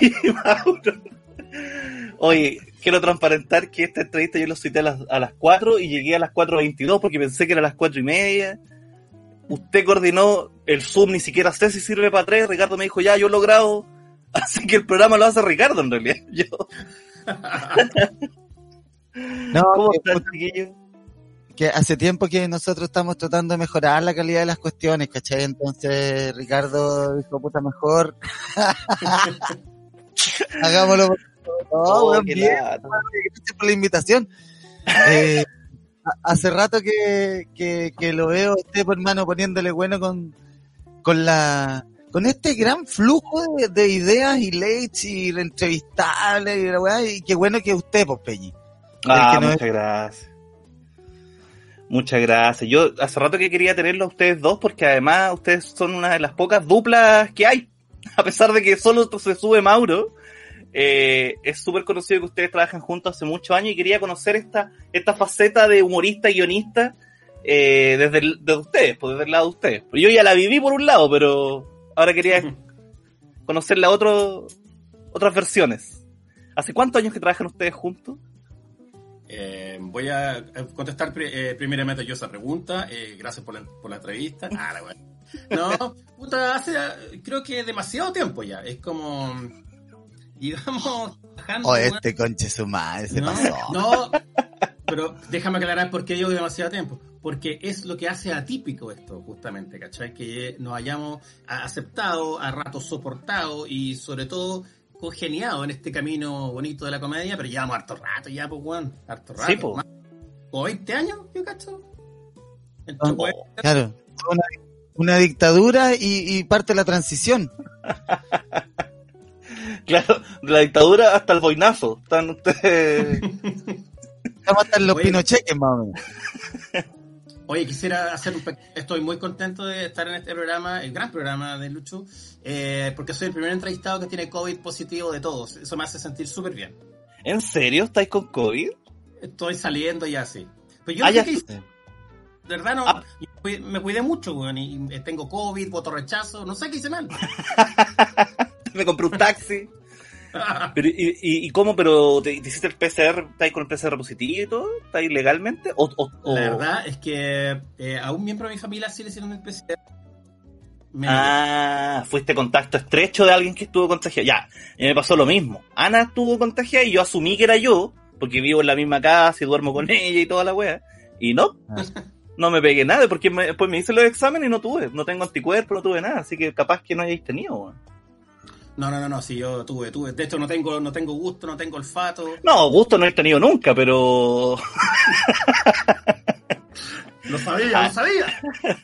Ricardo y Mauro? Oye, quiero transparentar que esta entrevista yo la cité a las, a las 4 y llegué a las 4.22 porque pensé que era a las 4 y media. Usted coordinó el Zoom, ni siquiera sé si sirve para tres. Ricardo me dijo, ya, yo lo grabo. Así que el programa lo hace Ricardo en realidad. Yo. No, ¿Cómo que hace tiempo que nosotros estamos tratando de mejorar la calidad de las cuestiones, ¿cachai? Entonces Ricardo dijo, puta, mejor. Hagámoslo. por- No, Oh, weón, bien, gracias por la invitación. Eh, hace rato que, que, que lo veo por hermano, poniéndole bueno con, con la con este gran flujo de, de ideas y leits y entrevistables y la weá, y qué bueno que usted, pues, Peñi. Ah, es- muchas gracias. Muchas gracias. Yo hace rato que quería tenerlo a ustedes dos porque además ustedes son una de las pocas duplas que hay. A pesar de que solo se sube Mauro, eh, es súper conocido que ustedes trabajan juntos hace muchos años y quería conocer esta, esta faceta de humorista y guionista eh, desde, el- desde ustedes, pues desde el lado de ustedes. Yo ya la viví por un lado, pero ahora quería conocer la otro, otras versiones. ¿Hace cuántos años que trabajan ustedes juntos? Eh, voy a eh, contestar eh, primeramente yo esa pregunta. Gracias por la, por la entrevista. Ah. No, puta, hace creo que demasiado tiempo ya. Es como. Digamos. trabajando, O weón. este conche su madre se no, pasó. no, pero déjame aclarar por qué digo demasiado tiempo. Porque es lo que hace atípico esto, justamente, ¿cachai? Que nos hayamos aceptado, a ratos soportado y sobre todo congeniado en este camino bonito de la comedia, pero llevamos harto rato ya, pues, weón. Harto rato. Sí, po. más- ¿O 20 años, yo cacho? Ah, weón, Claro, una, una dictadura y, y parte de la transición. Claro, de la dictadura hasta el boinazo. Están ustedes. Estamos hasta en los pinocheques, más o menos. Oye, quisiera hacer un Estoy muy contento de estar en este programa, el gran programa de Lucho, eh, porque soy el primer entrevistado que tiene COVID positivo de todos. Eso me hace sentir súper bien. ¿En serio estáis con COVID? Estoy saliendo ya así. Pero yo Ah, no sé ya. qué hice. De verdad, no, Ah. me cuidé mucho, weón, y tengo COVID, voto rechazo, no sé qué hice mal. Me compré un taxi. Pero, ¿y, y, y cómo? ¿Pero te, te hiciste el PCR? ¿Estáis con el PCR positivo y todo? ¿Estáis legalmente? ¿O, o- o- La verdad es que eh, a un miembro de mi familia sí le hicieron el PCR. Me- Ah, fuiste contacto estrecho de alguien que estuvo contagiado. Ya, y me pasó lo mismo. Ana estuvo contagiada y yo asumí que era yo, porque vivo en la misma casa y duermo con ella y toda la wea. Y no, Ah. no me pegué nada, porque me- después me hice los exámenes y no tuve. No tengo anticuerpos, no tuve nada. Así que capaz que no hayáis tenido. weón. No, no, no, no, sí, yo tuve, tuve. De hecho, no tengo, no tengo gusto, no tengo olfato. No, gusto no he tenido nunca, pero Lo sabía, lo sabía.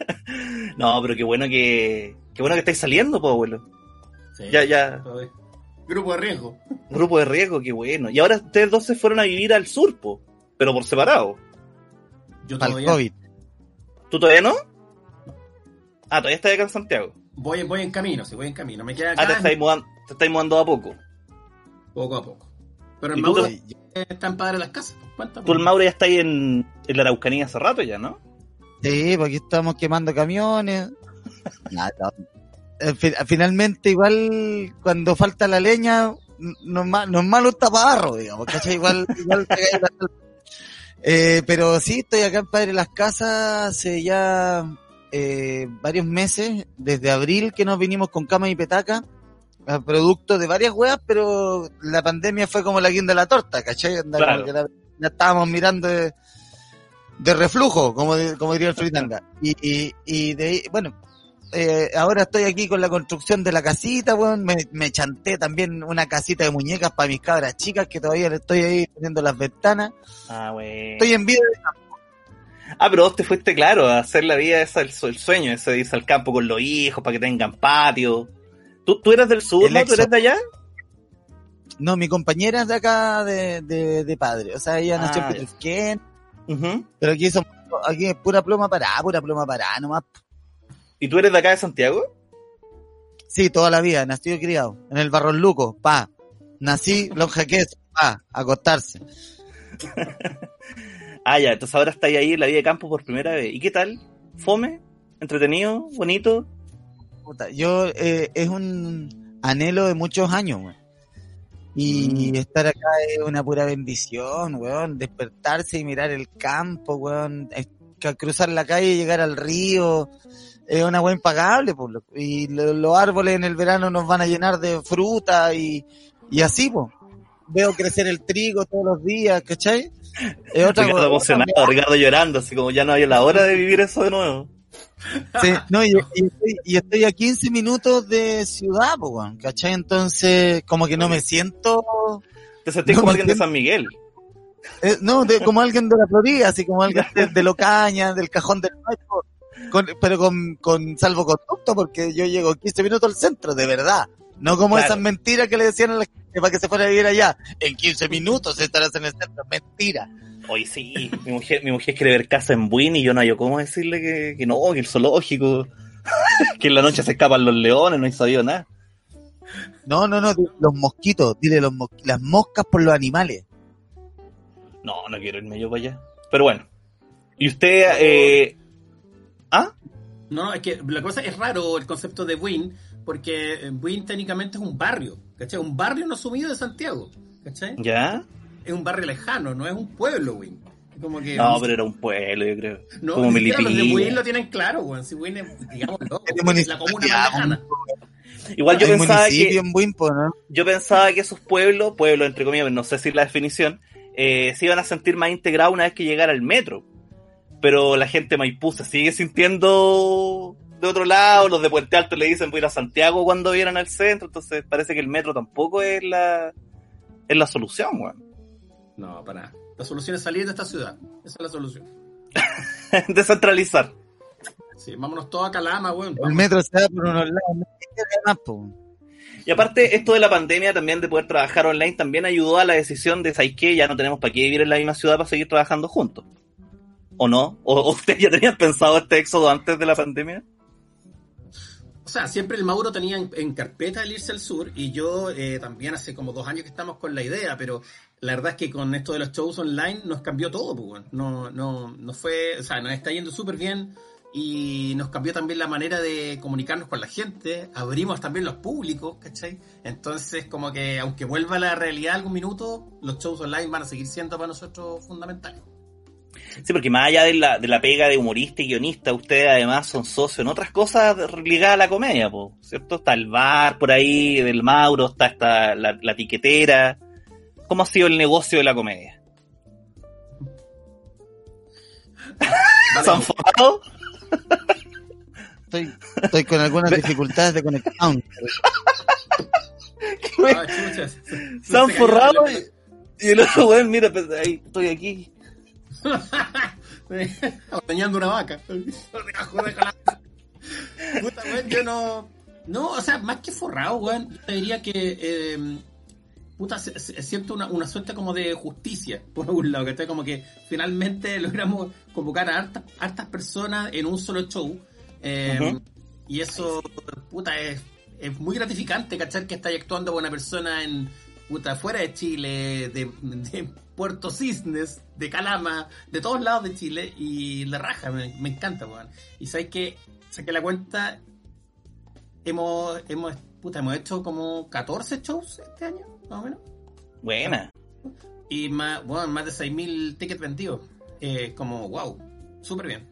No, pero qué bueno que. Qué bueno que estáis saliendo, pues, abuelo. Sí, Ya, ya. Grupo de riesgo. Grupo de riesgo, qué bueno. Y ahora ustedes dos se fueron a vivir al sur, po, pero por separado. Yo todavía COVID. ¿Tú todavía no? Ah, todavía estás acá en Santiago. voy, voy en camino, sí, voy en camino. Me queda Ah, te estáis mudando, te estáis mudando a poco. poco a poco. Pero el ¿Y tú Mauro te- está en padre de las casas. Cuéntame. Tú, el Mauro, ya estáis en, en la Araucanía hace rato ya, ¿no? Sí, porque estamos quemando camiones. Nada, no. Eh, fi- Finalmente, igual, cuando falta la leña, n- no es, ma- no es malo el taparro, digamos, ¿cachai? Igual, igual Eh, pero sí, estoy acá en Padre Las Casas hace ya eh, varios meses, desde abril que nos vinimos con cama y petaca, a producto de varias weas, pero la pandemia fue como la guinda de la torta, ¿cachai? Claro. la, la estábamos mirando de, de reflujo, como, como diría el Fritanga. Y, y, y de ahí, bueno, eh, ahora estoy aquí con la construcción de la casita, weón. Me, me chanté también una casita de muñecas para mis cabras chicas que todavía le estoy ahí poniendo las ventanas. Ah, güey. Estoy en vida Ah, pero vos te fuiste claro a hacer la vida esa, el, el sueño, ese de irse al campo con los hijos para que tengan patio. ¿Tú, tú eres del sur, no? ¿Tú eres de allá? No, mi compañera es de acá de, de, de padre. O sea, ella nació Ah, en ya. Petrusquén, pero aquí somos, aquí es pura pluma parada, pura pluma parada, nomás. ¿Y tú eres de acá de Santiago? Sí, toda la vida, nacido y criado. En el Barros Luco, pa. Nací, queso, pa, acostarse. Ah, ya, entonces ahora estáis ahí en la vida de campo por primera vez. ¿Y qué tal? ¿Fome? ¿Entretenido? ¿Bonito? Puta, yo, eh, es un anhelo de muchos años, weón. Y Mm. estar acá es una pura bendición, weón. Despertarse y mirar el campo, weón. Es cruzar la calle y llegar al río. Es una weá impagable, pues. loco. Y lo- los árboles en el verano nos van a llenar de fruta y, y así, pues. Veo crecer el trigo todos los días, ¿cachai? Es otra Ricardo emocionado, Ricardo llorando, así como ya no había la hora de vivir eso de nuevo. Sí, no, y, y estoy, y estoy a 15 minutos de ciudad, weón, ¿cachai? Entonces, como que no me siento, Te sentís No como alguien de entiendo. San Miguel. eh, no, de- como alguien de la Florida, así como alguien de, de Locaña, del cajón del Maipo, con, pero con, con salvoconducto, porque yo llego 15 minutos al centro, de verdad. No como Claro. esas mentiras que le decían a la gente para que se fuera a vivir allá. En 15 minutos estarás en el centro, mentira. Hoy sí, mi mujer, mi mujer quiere ver casa en Buin y yo no hay cómo decirle que, que no, que el zoológico, que en la noche se escapan los leones, no he sabido nada. No, no, no, los mosquitos, dile los mos- las moscas por los animales. No, no quiero irme yo para allá. Pero bueno. ¿Y usted, eh... ¿Ah? No, es que la cosa es raro el concepto de Buin, porque eh, Buin técnicamente es un barrio, ¿cachai? Un barrio no asumido de Santiago, ¿cachai? ¿Ya? Es un barrio lejano, no es un pueblo, Buin. Es Como que, No, pero era un pueblo, yo creo. no, como siquiera los de. Buin lo tienen claro, weón. Si Buin es, digamos, no, Es la comuna más lejana. Igual yo Hay pensaba que en Buimpo, ¿no? yo pensaba que esos pueblos, pueblos entre comillas, no sé si la definición, eh, se iban a sentir más integrados una vez que llegara el metro. Pero la gente Maipú se sigue sintiendo de otro lado, los de Puente Alto le dicen voy a ir a Santiago cuando vieran al centro, entonces parece que el metro tampoco es la es la solución, weón. No, para nada. La solución es salir de esta ciudad. Esa es la solución. Descentralizar. Sí, vámonos todos a Calama, weón. El metro se da por unos lados. Y aparte, esto de la pandemia también de poder trabajar online también ayudó a la decisión de, ¿sabes qué? Ya no tenemos para qué vivir en la misma ciudad para seguir trabajando juntos. ¿O no? ¿O, ustedes ya tenían pensado este éxodo antes de la pandemia? O sea, siempre el Mauro tenía en, carpeta el irse al sur y yo eh, también hace como dos años que estamos con la idea, pero la verdad es que con esto de los shows online nos cambió todo, pues, no, no, no fue, o sea, nos está yendo súper bien y nos cambió también la manera de comunicarnos con la gente, abrimos también los públicos, ¿cachai? Entonces, como que aunque vuelva la realidad algún minuto, los shows online van a seguir siendo para nosotros fundamentales. Sí, porque más allá de la, de la pega de humorista y guionista, ustedes además son socios en otras cosas ligadas a la comedia, po, ¿cierto? Está el bar por ahí, del Mauro, está, está la, la tiquetera. ¿Cómo ha sido el negocio de la comedia? ¿Se han forrado? Estoy, estoy con algunas dificultades de conexión. Ah, se- ¿Se se han forrado? Y, y el otro weón, mira, pues, ahí estoy aquí. Ordeñando una vaca. Puta, weón, yo no. No, o sea, más que forrado, weón, yo te diría que. eh, puta, se- se- siento una, una suerte como de justicia, por un lado, que está como que finalmente logramos convocar a hartas, hartas personas en un solo show. eh, Ujú. Y eso, puta, es, es muy gratificante, ¿cachar? Que estáis actuando con una persona en, puta, fuera de Chile, de, de Puerto Cisnes, de Calama, de todos lados de Chile, y la raja, me, me encanta, weón. Y sabes que, saqué la cuenta, hemos, hemos, puta, hemos hecho como 14 shows este año, más o menos. Buena. Y más, bueno, más de 6.000 tickets vendidos. Eh, como, wow, súper bien.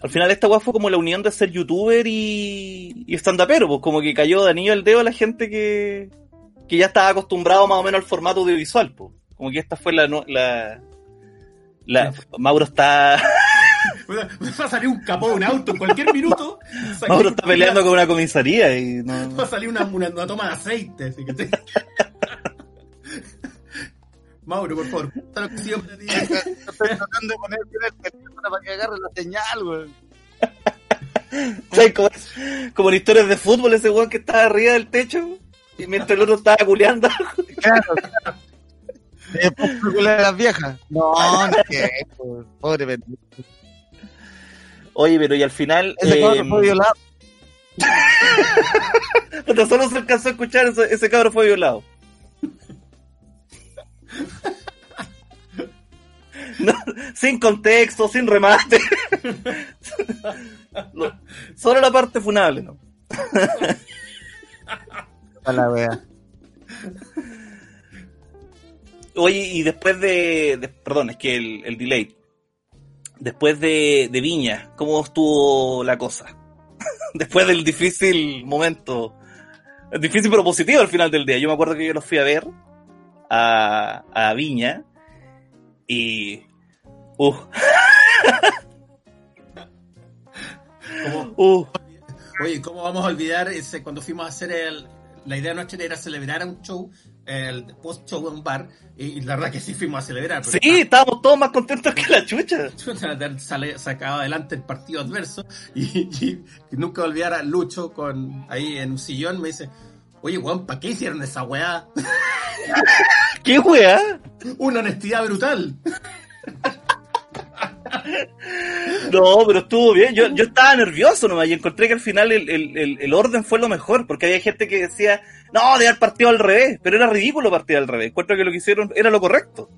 Al final esta weá fue como la unión de ser youtuber y, y stand-upero, pues como que cayó de anillo al dedo a la gente que, que ya estaba acostumbrado más o menos al formato audiovisual, pues. Como que esta fue la, la, La, Mauro está. Va a salir un capó de un auto en cualquier minuto. Mauro está peleando con una comisaría y no. Va a salir una, una, una toma de aceite. Así que te... Mauro, por favor, cuenta lo que siempre. Estoy tratando de poner el teléfono para que agarre la señal, weón. ¿Sabes cómo, como en historias de fútbol, ese weón que estaba arriba del techo y mientras el otro estaba culeando. Claro, claro. Después a las viejas. No, no, que, pobre pendejo. Oye, pero y al final. Ese eh, cabrón fue violado. solo se alcanzó a escuchar ese, ese cabro fue violado. No, sin contexto, sin remate. No, solo la parte funable, ¿no? A la wea. Oye, y después de, de- perdón, es que el, el delay. Después de, de Viña, ¿cómo estuvo la cosa? después del difícil momento. Difícil pero positivo al final del día. Yo me acuerdo que yo los fui a ver a, a Viña y... Uh, Como- uh, Oye, ¿cómo vamos a olvidar ese cuando fuimos a hacer el... La idea nuestra era celebrar un show, el post-show en un bar, y, la verdad que sí fuimos a celebrar. sí, estábamos todos más contentos que la chucha. Sale, sacaba adelante el partido adverso y, y- y nunca olvidar a Lucho con ahí en un sillón me dice, oye weón, ¿para qué hicieron esa weá? ¿Qué weá? Una honestidad brutal. No, pero estuvo bien. Yo, yo estaba nervioso nomás y encontré que al final el, el- el- el orden fue lo mejor, porque había gente que decía, no, de haber partido al revés, pero era ridículo partir al revés. Encuentro que lo que hicieron era lo correcto.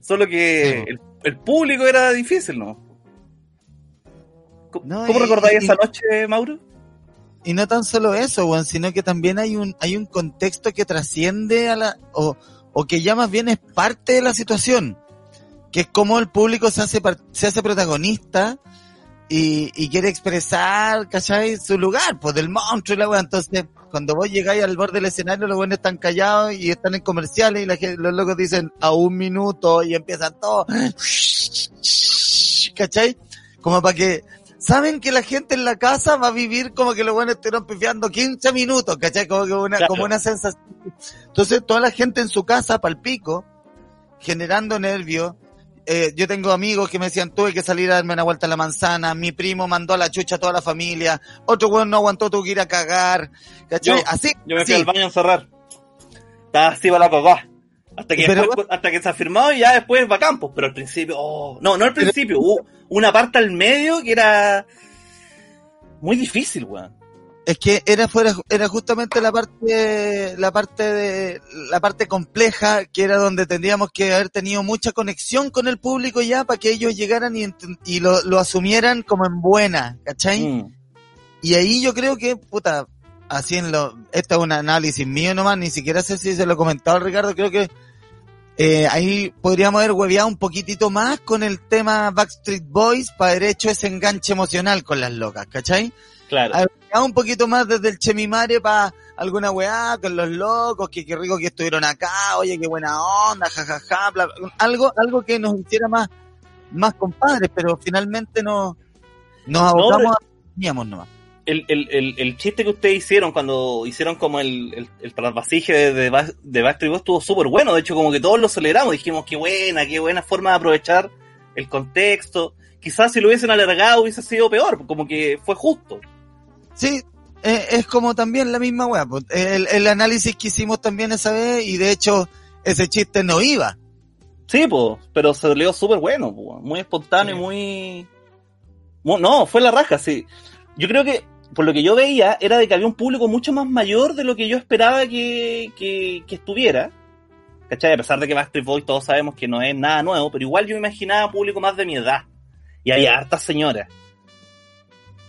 Solo que Sí. el, el público era difícil, ¿no? ¿Cómo, No, cómo y- recordáis y- esa noche, Mauro? Y no tan solo eso, weón, sino que también hay un, hay un contexto que trasciende a la, o, o que ya más bien es parte de la situación, que es como el público se hace, se hace protagonista y, y quiere expresar, ¿cachai? Su lugar, pues del monstruo y la weá. Entonces, cuando vos llegáis al borde del escenario, los buenos están callados y están en comerciales y la gente- los locos dicen a un minuto y empiezan todos, ¿cachai? Como para que saben que la gente en la casa va a vivir como que los buenos estuvieron pifiando 15 minutos, ¿cachai? Como que una, Claro. como una sensación. Entonces, toda la gente en su casa, palpico, generando nervios. Eh, yo tengo amigos que me decían, tuve que salir a darme una vuelta a la manzana, mi primo mandó a la chucha a toda la familia, otro weón no aguantó, tuvo que ir a cagar, ¿cachai? Yo- así, Yo me así. fui al baño a encerrar. Estaba así para la cagá. Hasta que, Pero- después, hasta que se ha firmado y ya después va a campos. Pero al principio, oh, no, no al principio, hubo una parte al medio que era muy difícil, weón. Es que era fuera, era justamente la parte, la parte de, la parte compleja, que era donde tendríamos que haber tenido mucha conexión con el público ya para que ellos llegaran y, lo, lo asumieran como en buena, ¿cachai? Mm. Y ahí yo creo que, puta, así en lo, esto es un análisis mío nomás, ni siquiera sé si se lo he comentado Ricardo, creo que eh, ahí podríamos haber hueveado un poquitito más con el tema Backstreet Boys para haber hecho ese enganche emocional con las locas, ¿cachai? Claro. llegado un poquito más desde el Chemimare para alguna weá con los locos, que qué rico que estuvieron acá, oye, qué buena onda, jajaja, bla, bla, algo, algo que nos hiciera más, más compadres, pero finalmente no, nos abocamos a teníamos nomás. el, el, el, el chiste que ustedes hicieron cuando hicieron como el, el, el trasvasije de, de, de Backstreet Boys estuvo súper bueno. De hecho, como que todos lo celebramos. Dijimos, qué buena, qué buena forma de aprovechar el contexto. Quizás si lo hubiesen alargado hubiese sido peor, como que fue justo. Sí, eh, es como también la misma weá, el, el análisis que hicimos también esa vez, y de hecho, ese chiste no iba. Sí, pues, pero salió súper bueno, po, muy espontáneo, Sí. muy... mu- No, fue la raja, sí. Yo creo que, por lo que yo veía, era de que había un público mucho más mayor de lo que yo esperaba que, que, que estuviera. ¿Cachai? A pesar de que Backstreet Boys todos sabemos que no es nada nuevo, pero igual yo me imaginaba público más de mi edad. Y había hartas señoras.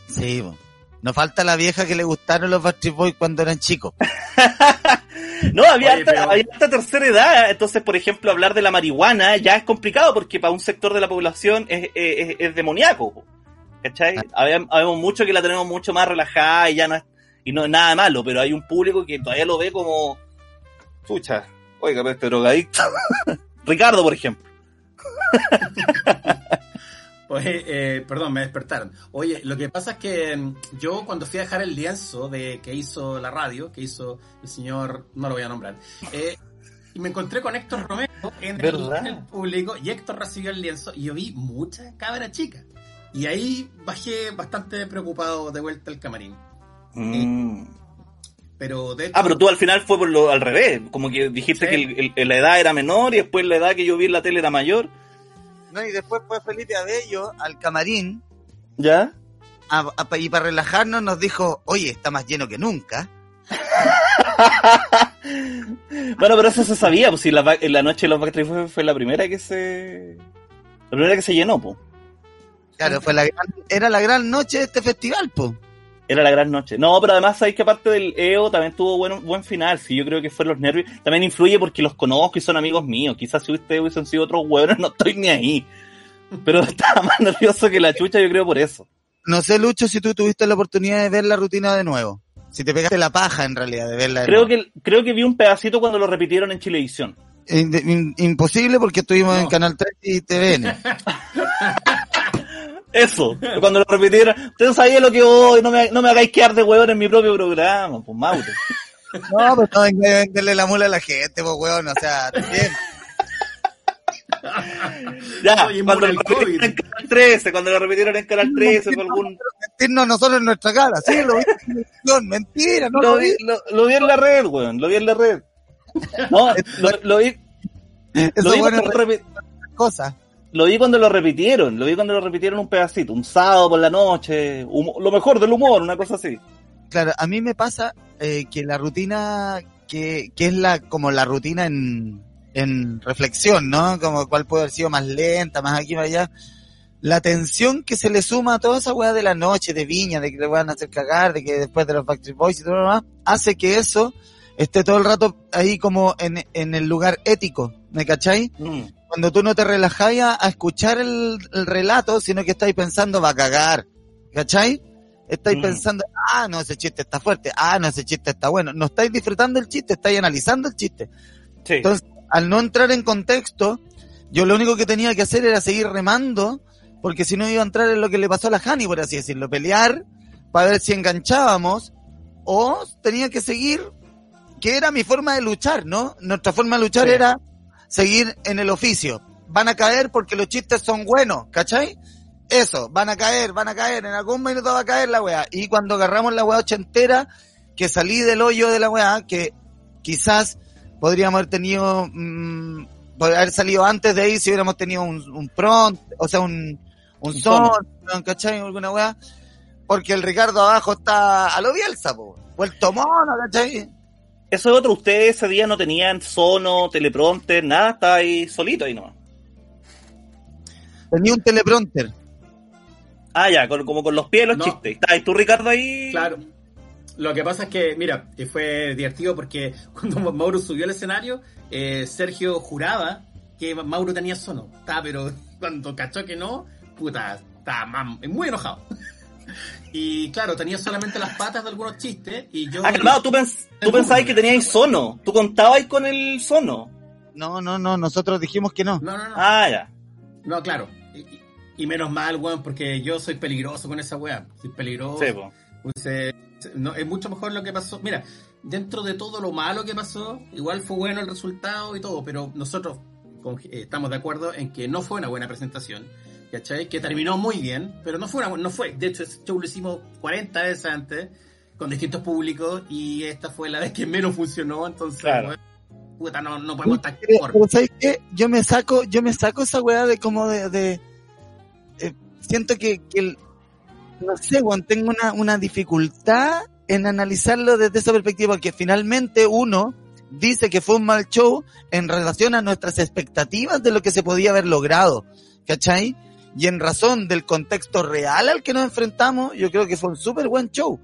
Sí, po. Nos falta la vieja que le gustaron los Backstreet Boys cuando eran chicos. No, había, Oye, harta, pero- había harta tercera edad. Entonces, por ejemplo, hablar de la marihuana ya es complicado porque para un sector de la población es, es, es- es demoníaco. ¿Cachai? Habemos, habemos mucho que la tenemos mucho más relajada y ya no es, y no es nada de malo, pero hay un público que todavía lo ve como. Chucha, oiga, pero este drogadicto. Ricardo, por ejemplo. Pues, eh, perdón, me despertaron. Oye, lo que pasa es que mm, yo cuando fui a dejar el lienzo de que hizo la radio, que hizo el señor, no lo voy a nombrar, eh, y me encontré con Héctor Romero en el, ¿Verdad? en el público y Héctor recibió el lienzo y yo vi muchas cabras chicas. Y ahí bajé bastante preocupado de vuelta al camarín. Mm. Pero de hecho, Ah, pero tú al final fue por lo al revés. Como que dijiste Sí. que el- el- la edad era menor y después la edad que yo vi en la tele era mayor. No, y después fue Felipe Abello al camarín ¿Ya? a- a- y para relajarnos nos dijo, oye, está más lleno que nunca. Bueno, pero eso se sabía, pues si la, la noche de los Backstreet fue, fue la primera que se. La primera que se llenó, pues. Claro, fue la gran- era la gran noche de este festival, po. Era la gran noche. No, pero además sabéis que aparte del EO también tuvo buen, buen final. Sí, yo creo que fue los nervios. También influye porque los conozco y son amigos míos. Quizás si ustedes hubiesen sido otros hueones, no estoy ni ahí. Pero estaba más nervioso que la chucha, yo creo por eso. No sé, Lucho, si tú tuviste la oportunidad de ver la rutina de nuevo. Si te pegaste la paja, en realidad, de verla de Creo nuevo. que, creo que vi un pedacito cuando lo repitieron en Chilevisión. In- in- imposible porque estuvimos No. en Canal 3 y TVN. Eso, cuando lo repitieron. Ustedes sabían lo que voy, no me, no me hagáis quedar de hueón en mi propio programa, pues Mauro. No, pues no venga a venderle la mula a la gente, pues weón, o sea, también. Ya, Oye, cuando lo repitieron en Canal 13, cuando lo repitieron en Canal 13, fue algún... Mentirnos nosotros en nuestra cara, sí, lo vi en mentira, no lo, lo vi, lo, lo vi en la red, weón, lo vi en la red. No, lo, lo vi, lo Eso vi bueno lo repi- cosa. Lo vi cuando lo repitieron, lo vi cuando lo repitieron un pedacito, un sábado por la noche, humo- lo mejor del humor, una cosa así. Claro, a mí me pasa eh, que la rutina, que, que es la como la rutina en, en reflexión, ¿no? Como cuál puede haber sido más lenta, más aquí, más allá. La tensión que se le suma a toda esa weá de la noche, de viña, de que le van a hacer cagar, de que después de los Backstreet Boys y todo lo demás, hace que eso esté todo el rato ahí como en, en el lugar ético, ¿me cachai? Mm. Cuando tú no te relajáis a, a escuchar el, el relato, sino que estáis pensando, va a cagar. ¿Cachai? Estáis Mm. pensando, ah, no, ese chiste está fuerte, ah, no, ese chiste está bueno. No estáis disfrutando el chiste, estáis analizando el chiste. Sí. Entonces, al no entrar en contexto, yo lo único que tenía que hacer era seguir remando, porque si no iba a entrar en lo que le pasó a la Hani, por así decirlo, pelear para ver si enganchábamos, o tenía que seguir, que era mi forma de luchar, ¿no? Nuestra forma de luchar Sí. era seguir en el oficio. Van a caer porque los chistes son buenos, ¿cachai? Eso, van a caer, van a caer, en algún minuto va a caer la weá. Y cuando agarramos la weá ochentera, que salí del hoyo de la weá, que quizás podríamos haber tenido, mm, podría haber salido antes de ahí si hubiéramos tenido un, un prompt, o sea, un, un son. ¿cachai? Alguna weá. Porque el Ricardo abajo está a lo Bielsa, po. Vuelto mono, ¿cachai? Eso es otro, ustedes ese día no tenían sono, teleprompter, nada, estaba ahí solito ahí nomás. Tenía un teleprompter. Ah, ya, con- como con los pies los No. chistes. ¿Estabas tú, Ricardo, ahí? Claro. Lo que pasa es que, mira, y fue divertido porque cuando Mauro subió al escenario, eh, Sergio juraba que Mauro tenía sono. Estaba, pero cuando cachó que no, puta, estaba mam- muy enojado. Y claro, tenía solamente las patas de algunos chistes y yo... Ah, calmado, tú, pens tú pensabas que teníais sono. Tú contabais con el sono. No, no, no, nosotros dijimos que no. No, no, no. Ah, ya. No, claro. Y, menos mal, weón, porque yo soy peligroso con esa weá. Soy peligroso. Sí. Pues, eh, no, es mucho mejor lo que pasó. Mira, dentro de todo lo malo que pasó, igual fue bueno el resultado y todo, pero nosotros con- eh, estamos de acuerdo en que no fue una buena presentación, ¿cachai? Que terminó muy bien, pero no fue una no fue. De hecho, ese show lo hicimos 40 veces antes, con distintos públicos, y esta fue la vez que menos funcionó, entonces, Claro. weón, puta, no, no podemos estar Pero, por- pero ¿sabes qué? Yo me saco, yo me saco esa weá de como de, de- eh, siento que, que el- no sé, weón, tengo una, una dificultad en analizarlo desde esa perspectiva, porque finalmente uno dice que fue un mal show en relación a nuestras expectativas de lo que se podía haber logrado, ¿cachai? Y en razón del contexto real al que nos enfrentamos, yo creo que fue un súper buen show.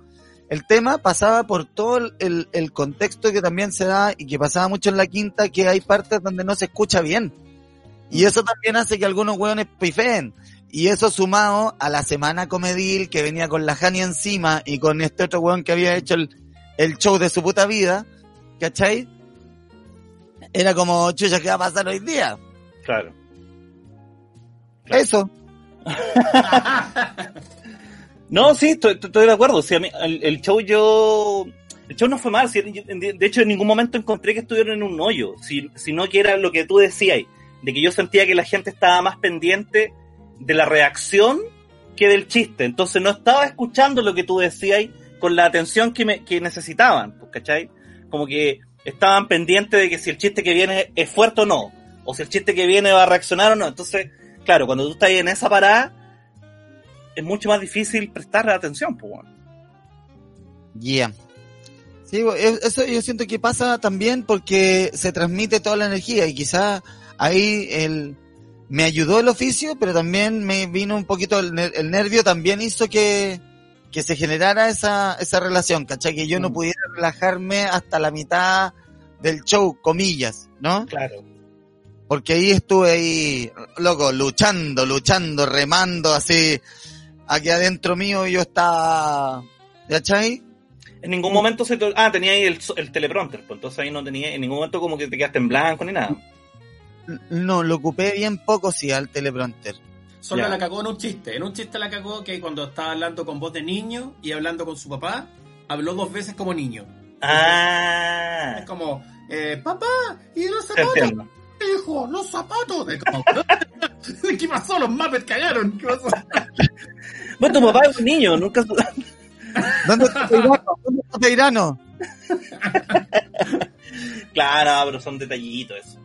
El tema pasaba por todo el- el, contexto que también se da y que pasaba mucho en la quinta, que hay partes donde no se escucha bien. Y eso también hace que algunos hueones pifeen. Y eso sumado a la semana comedil que venía con la Jani encima y con este otro hueón que había hecho el, el show de su puta vida, ¿cachai? Era como, chucha, ¿qué va a pasar hoy día? Claro. Eso. No, sí, estoy, de acuerdo. El, show yo... El show no fue mal. de hecho, en ningún momento encontré que estuvieron en un hoyo. si- Sino que era lo que tú decías. De que yo sentía que la gente estaba más pendiente de la reacción que del chiste. Entonces no estaba escuchando lo que tú decías con la atención que, me, que necesitaban. pues, ¿Cachai? Como que estaban pendientes de que si el chiste que viene es fuerte o no. O si el chiste que viene va a reaccionar o no. Entonces, claro, cuando tú estás en esa parada, es mucho más difícil prestar atención, pues, bueno. Yeah. Sí, eso yo siento que pasa también porque se transmite toda la energía y quizás ahí el, me ayudó el oficio, pero también me vino un poquito el nervio, también hizo que, que se generara esa, esa relación, ¿cachai? Que yo no Mm. pudiera relajarme hasta la mitad del show, comillas, ¿no? Claro. Porque ahí estuve ahí, loco, luchando, luchando, remando así, aquí adentro mío yo estaba, ¿cachai? En ningún momento se te... Ah, tenía ahí el, el teleprompter, pues entonces ahí no tenía... En ningún momento como que te quedaste en blanco ni nada. No, lo ocupé bien poco, sí, al teleprompter. Solo Ya. la cagó en un chiste. En un chiste la cagó que cuando estaba hablando con voz de niño y hablando con su papá, habló dos veces como niño. Ah, Es como, eh, papá, ¿y los zapatos? Hijo, los zapatos. Es como, ¿Qué pasó? Los Muppets cagaron. ¿Qué pasó? Bueno, tu papá es un niño, nunca... ¿Dónde está Peirano? ¿Dónde está Peirano? Claro, pero son detallitos eso.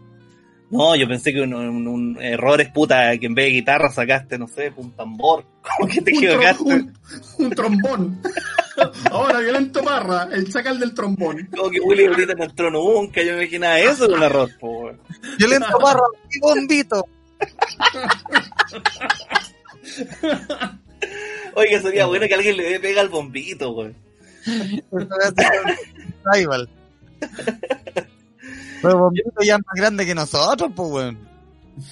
No, yo pensé que un, un- un error es puta, que en vez de guitarra sacaste, no sé, un tambor. Como que te Un, tro- equivocaste. un- un trombón. Ahora, Violento Parra, el chacal del trombón. Como que Willy ahorita no entró nunca, yo me imaginaba eso de un error, po, weón. Violento Barra y bombito. Oiga, sería bueno que alguien le pega al bombito, weón. Pero bombito ya es más grande que nosotros, pues, weón.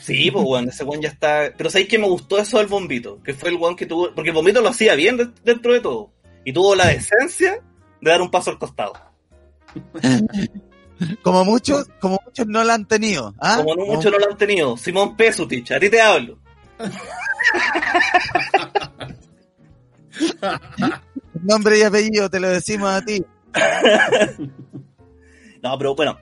Sí, pues weón, ese weón ya está. Pero sabéis que me gustó eso del bombito, que fue el weón que tuvo. Porque el bombito lo hacía bien de- dentro de todo. Y tuvo la decencia de dar un paso al costado. Como muchos, como muchos no la han tenido. ¿ah? Como no muchos no lo han tenido. Simón Pesutich, a ti te hablo. Nombre y apellido, te lo decimos a ti. No, pero bueno,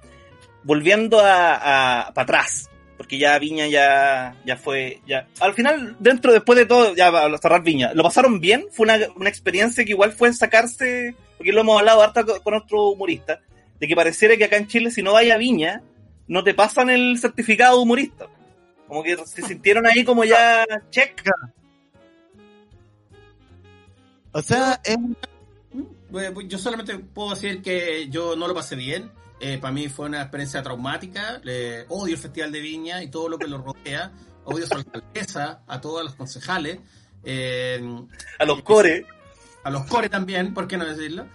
volviendo a, a para atrás, porque ya Viña ya, ya fue, ya, al final, dentro, después de todo, ya para cerrar Viña, ¿lo pasaron bien? Fue una, una experiencia que igual fue sacarse, porque lo hemos hablado harta con, otro humorista, de que pareciera que acá en Chile, si no vaya a Viña, no te pasan el certificado de humorista. Como que se sintieron ahí como ya, check. O sea, es Bueno, Yo solamente puedo decir que yo no lo pasé bien. Eh, para mí fue una experiencia traumática. Odio el Festival de Viña y todo lo que lo rodea. Odio a su alcaldesa, a todos los concejales, eh, A los core. a los core también, ¿por qué no decirlo?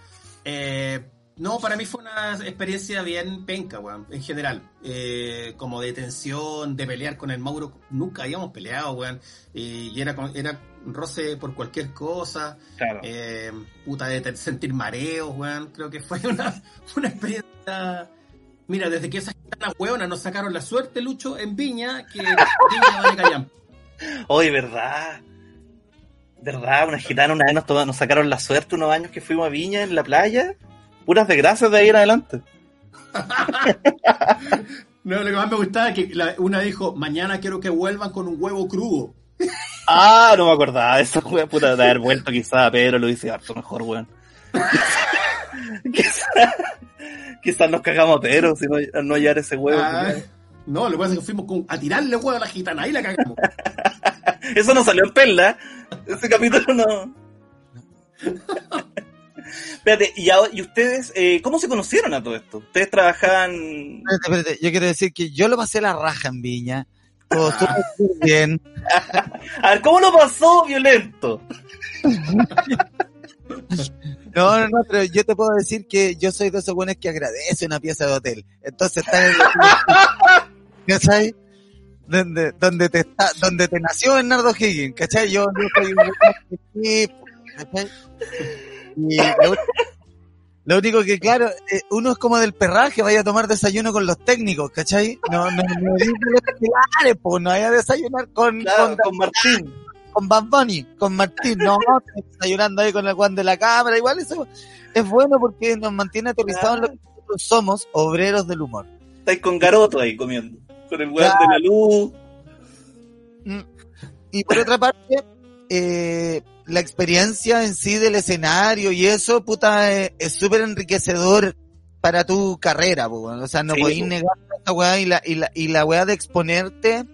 Eh, no, para mí fue una experiencia bien penca, weón, en general. Como de tensión, de pelear con el Mauro. Nunca habíamos peleado, weón. Y, era, era roce por cualquier cosa. Claro. Puta, de sentir mareos, weón. Creo que fue una, una experiencia. Mira, desde que esas gitanas hueonas nos sacaron la suerte, Lucho, en Viña, que Viña vale callampa. Oye, ¿verdad? ¿Verdad? Una gitana una vez nos, nos sacaron la suerte unos años que fuimos a Viña en la playa. Puras desgracias de ahí en adelante. No, lo que más me gustaba es que la- una dijo, mañana quiero que vuelvan con un huevo crudo. Ah, no me acordaba de eso, weón. Puta, de haber vuelto quizá a Pedro lo hice harto mejor, weón. quizás quizás nos cagamos a Pedro si no, no hallar ese huevo. Ah, no, lo que pasa es que fuimos con- a tirarle huevo a la gitana, ahí la cagamos. Eso no salió en Perla. Ese capítulo no. Espérate, ¿y, ahora- y ustedes, eh, cómo se conocieron a todo esto? Ustedes trabajaban... Espérate, espérate, Yo quiero decir que yo lo pasé la raja en Viña. Todo súper bien. A ver, ¿cómo lo pasó violento? No, no, no, pero yo te puedo decir que yo soy de esos buenos que agradece una pieza de hotel. Entonces está en el... ¿Cachai? Donde, donde te está, donde te nació Bernardo Higgins, ¿cachai? Yo, yo soy un equipo, ¿cachai? Y Lo único que, claro, eh, uno es como del perraje, vaya a tomar desayuno con los técnicos, ¿cachai? No, no, no, no, pues no vaya a desayunar con, Claro, con, con Martín. Con Bad Bunny, con Martín, no, estoy desayunando ahí con el Juan de la cámara, igual eso es bueno porque nos mantiene aterrizados en lo que nosotros somos, obreros del humor. Estáis con Garoto ahí comiendo. Con el Claro. de la luz. Mm. Y por otra parte, eh, la experiencia en sí del escenario y eso, puta, eh, es súper enriquecedor para tu carrera, po, o sea, no Sí, podéis po. negar esta weá y la, y la, y la weá de exponerte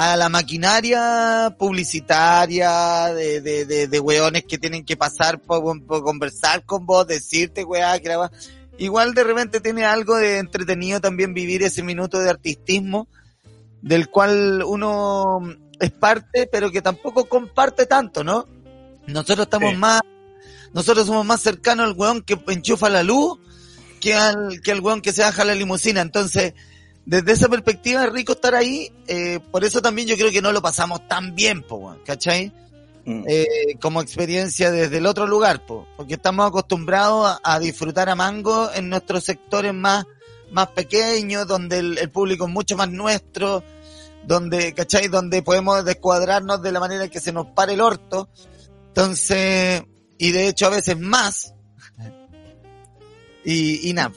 a la maquinaria publicitaria de, de, de, de weones que tienen que pasar por, por conversar con vos, decirte weá, que la. Igual de repente tiene algo de entretenido también vivir ese minuto de artistismo del cual uno es parte, pero que tampoco comparte tanto, ¿no? Nosotros estamos Sí. más, nosotros somos más cercanos al weón que enchufa la luz que al, que al weón que se baja la limusina. Entonces, desde esa perspectiva es rico estar ahí, eh, por eso también yo creo que no lo pasamos tan bien, po, ¿cachai? Mm. eh, como experiencia desde el otro lugar, po, porque estamos acostumbrados a, a disfrutar a mango en nuestros sectores más, más pequeños, donde el, el público es mucho más nuestro, donde, ¿cachai? Donde podemos descuadrarnos de la manera que se nos pare el orto. Entonces, y de hecho a veces más. Y, y nada.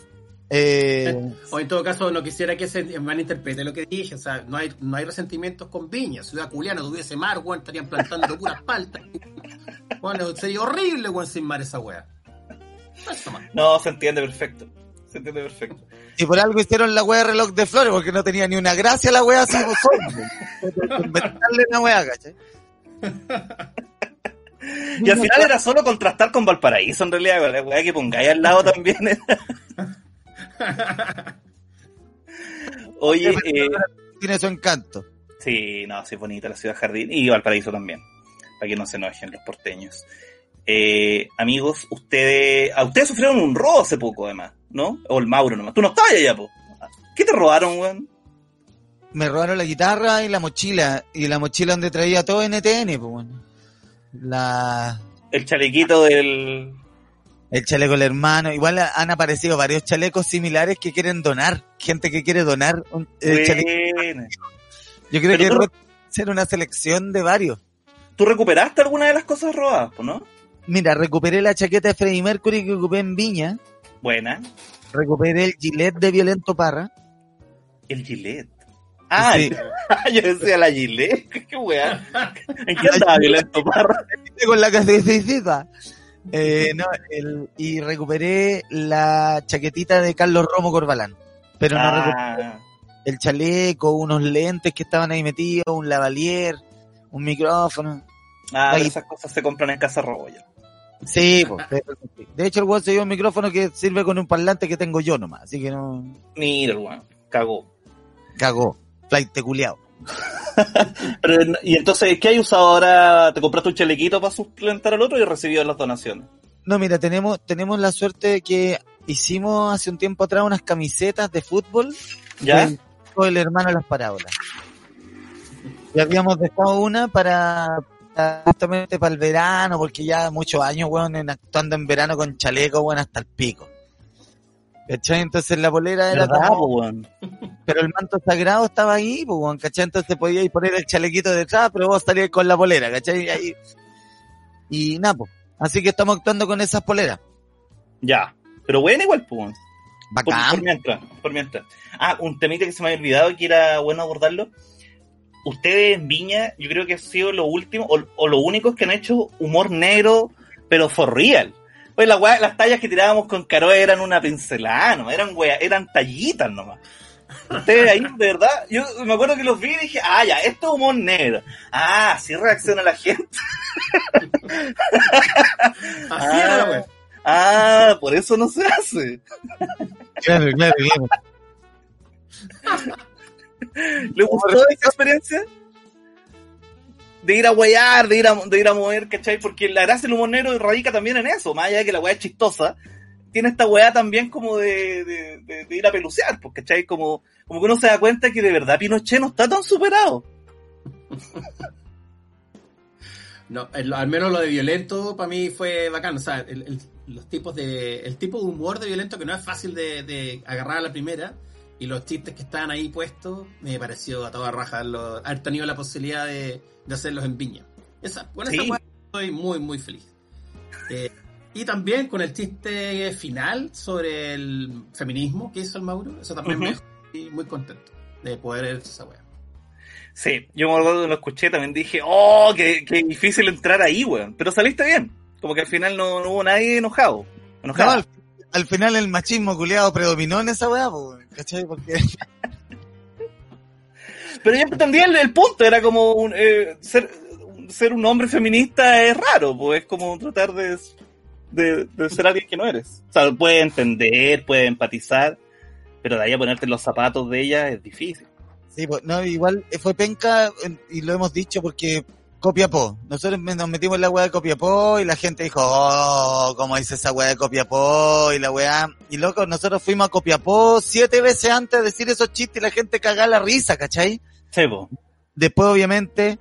Eh, O en todo caso, no quisiera que se malinterprete lo que dije. O sea, no hay, no hay resentimientos con Viña. Ciudad Culiana tuviese mar, weón, estarían plantando puras paltas. Bueno, sería horrible, weón, sin mar esa man. No, se entiende perfecto. Se entiende perfecto. y por algo hicieron la wea de reloj de flores, porque no tenía ni una gracia la wea así, son, inventarle una wea, ¿cachai? Y al final era solo contrastar con Valparaíso, en realidad, la weá que pongáis al lado también. Oye, eh, Tiene su encanto. sí, no, sí es bonita la ciudad jardín y Valparaíso también, para que no se enojen los porteños. Eh, amigos, ustedes, a ustedes sufrieron un robo hace poco, además, ¿no? O el Mauro nomás. Tú no estabas allá, po. ¿Qué te robaron, weón? Me robaron la guitarra y la mochila. Y la mochila donde traía todo NTN, pues bueno. La, El chalequito del... el chaleco del hermano. Igual han aparecido varios chalecos similares que quieren donar. Gente que quiere donar un chaleco. Yo creo Pero que ser una selección de varios. ¿Tú recuperaste alguna de las cosas robadas, no? Mira, recuperé la chaqueta de Freddie Mercury que ocupé en Viña. Buena. Recuperé el gilet de Violento Parra. El Gillette. Ah, Sí. yo decía la Gillette. Qué weá. ¿En qué andaba Violento Parra? con la casecita. Eh, no, el- y recuperé la chaquetita de Carlos Romo Corbalán. Pero no recuperé Ah, el chaleco, unos lentes que estaban ahí metidos, un lavalier, un micrófono. ah, Ahí. esas cosas se compran en Casa Roboya. Sí, pues, de hecho el weón se dio un micrófono que sirve con un parlante que tengo yo nomás, así que no Mira, el weón. Cagó. cagó. Flight culiao. Pero, y entonces, ¿qué hay usado ahora? ¿Te compraste un chalequito para suplentar al otro y recibido las donaciones? No, mira, tenemos, tenemos la suerte de que hicimos hace un tiempo atrás unas camisetas de fútbol ¿Ya? hijo del hermano de las parábolas. Y habíamos dejado una para, para- justamente para el verano, porque ya muchos años, weón, en- actuando en verano con chaleco, weón, hasta el pico. ¿Cachai? Entonces la polera era ¿Verdad, como, pero el manto sagrado estaba ahí, pues, ¿cachai? Entonces podíais poner el chalequito detrás, pero vos salíais con la polera, ¿cachai? Y, ahí- y nada, pues. Así que estamos actuando con esas poleras. Ya. Pero bueno, igual, pues. weón. Por, Bacán. por mientras, por mientras. Ah, un temita que se me había olvidado y que era bueno abordarlo. Ustedes en Viña, yo creo que ha sido lo último, o, o lo único que han hecho humor negro, pero for real. Pues la las tallas que tirábamos con Caro eran una pincelada, nomás, eran wea, eran tallitas nomás. Ustedes ahí, de verdad, yo me acuerdo que los vi y dije, ah, ya, esto es humor negro. Ah, así reacciona la gente. Así Ah. era la wea. Ah, por eso no se hace. Claro, claro, claro. ¿Le gustó esa experiencia? De ir a huear, de ir a, de ir a mover, ¿cachai? Porque la gracia del humor negro radica también en eso, más allá de que la weá es chistosa, tiene esta weá también como de, de, de- ir a pelucear, pues, ¿cachai? Como, como que uno se da cuenta que de verdad Pinochet no está tan superado. No, al menos lo de violento para mí fue bacán. O sea, el, el- los tipos de, el tipo de humor de violento que no es fácil de, de agarrar a la primera y los chistes que estaban ahí puestos me pareció a toda raja haber tenido la posibilidad de, de hacerlos en Viña. Esa, con esa weá estoy muy, muy feliz. Eh, y también con el chiste final sobre el feminismo que hizo el Mauro, eso también me Ujú. dejó muy contento de poder ver esa weá. Sí, yo me acuerdo lo escuché, también dije, oh, qué, qué difícil entrar ahí, weón. Pero saliste bien. Como que al final no, no hubo nadie enojado. No, enojado. Al final el machismo culiado predominó en esa weá, ¿cachai? Porque Pero yo entendía el, el punto, era como un, eh, ser, ser un hombre feminista es raro, pues es como tratar de, de, de ser alguien que no eres. O sea, puede entender, puede empatizar, pero de ahí a ponerte en los zapatos de ella es difícil. Sí, pues, no, igual fue penca, y lo hemos dicho porque Copiapó. Nosotros nos metimos en la weá de Copiapó y la gente dijo, oh, ¿cómo dice esa weá de Copiapó? Y la weá, y loco, nosotros fuimos a Copiapó siete veces antes de decir esos chistes y la gente cagaba la risa, ¿cachai? Sí, po. Después, obviamente,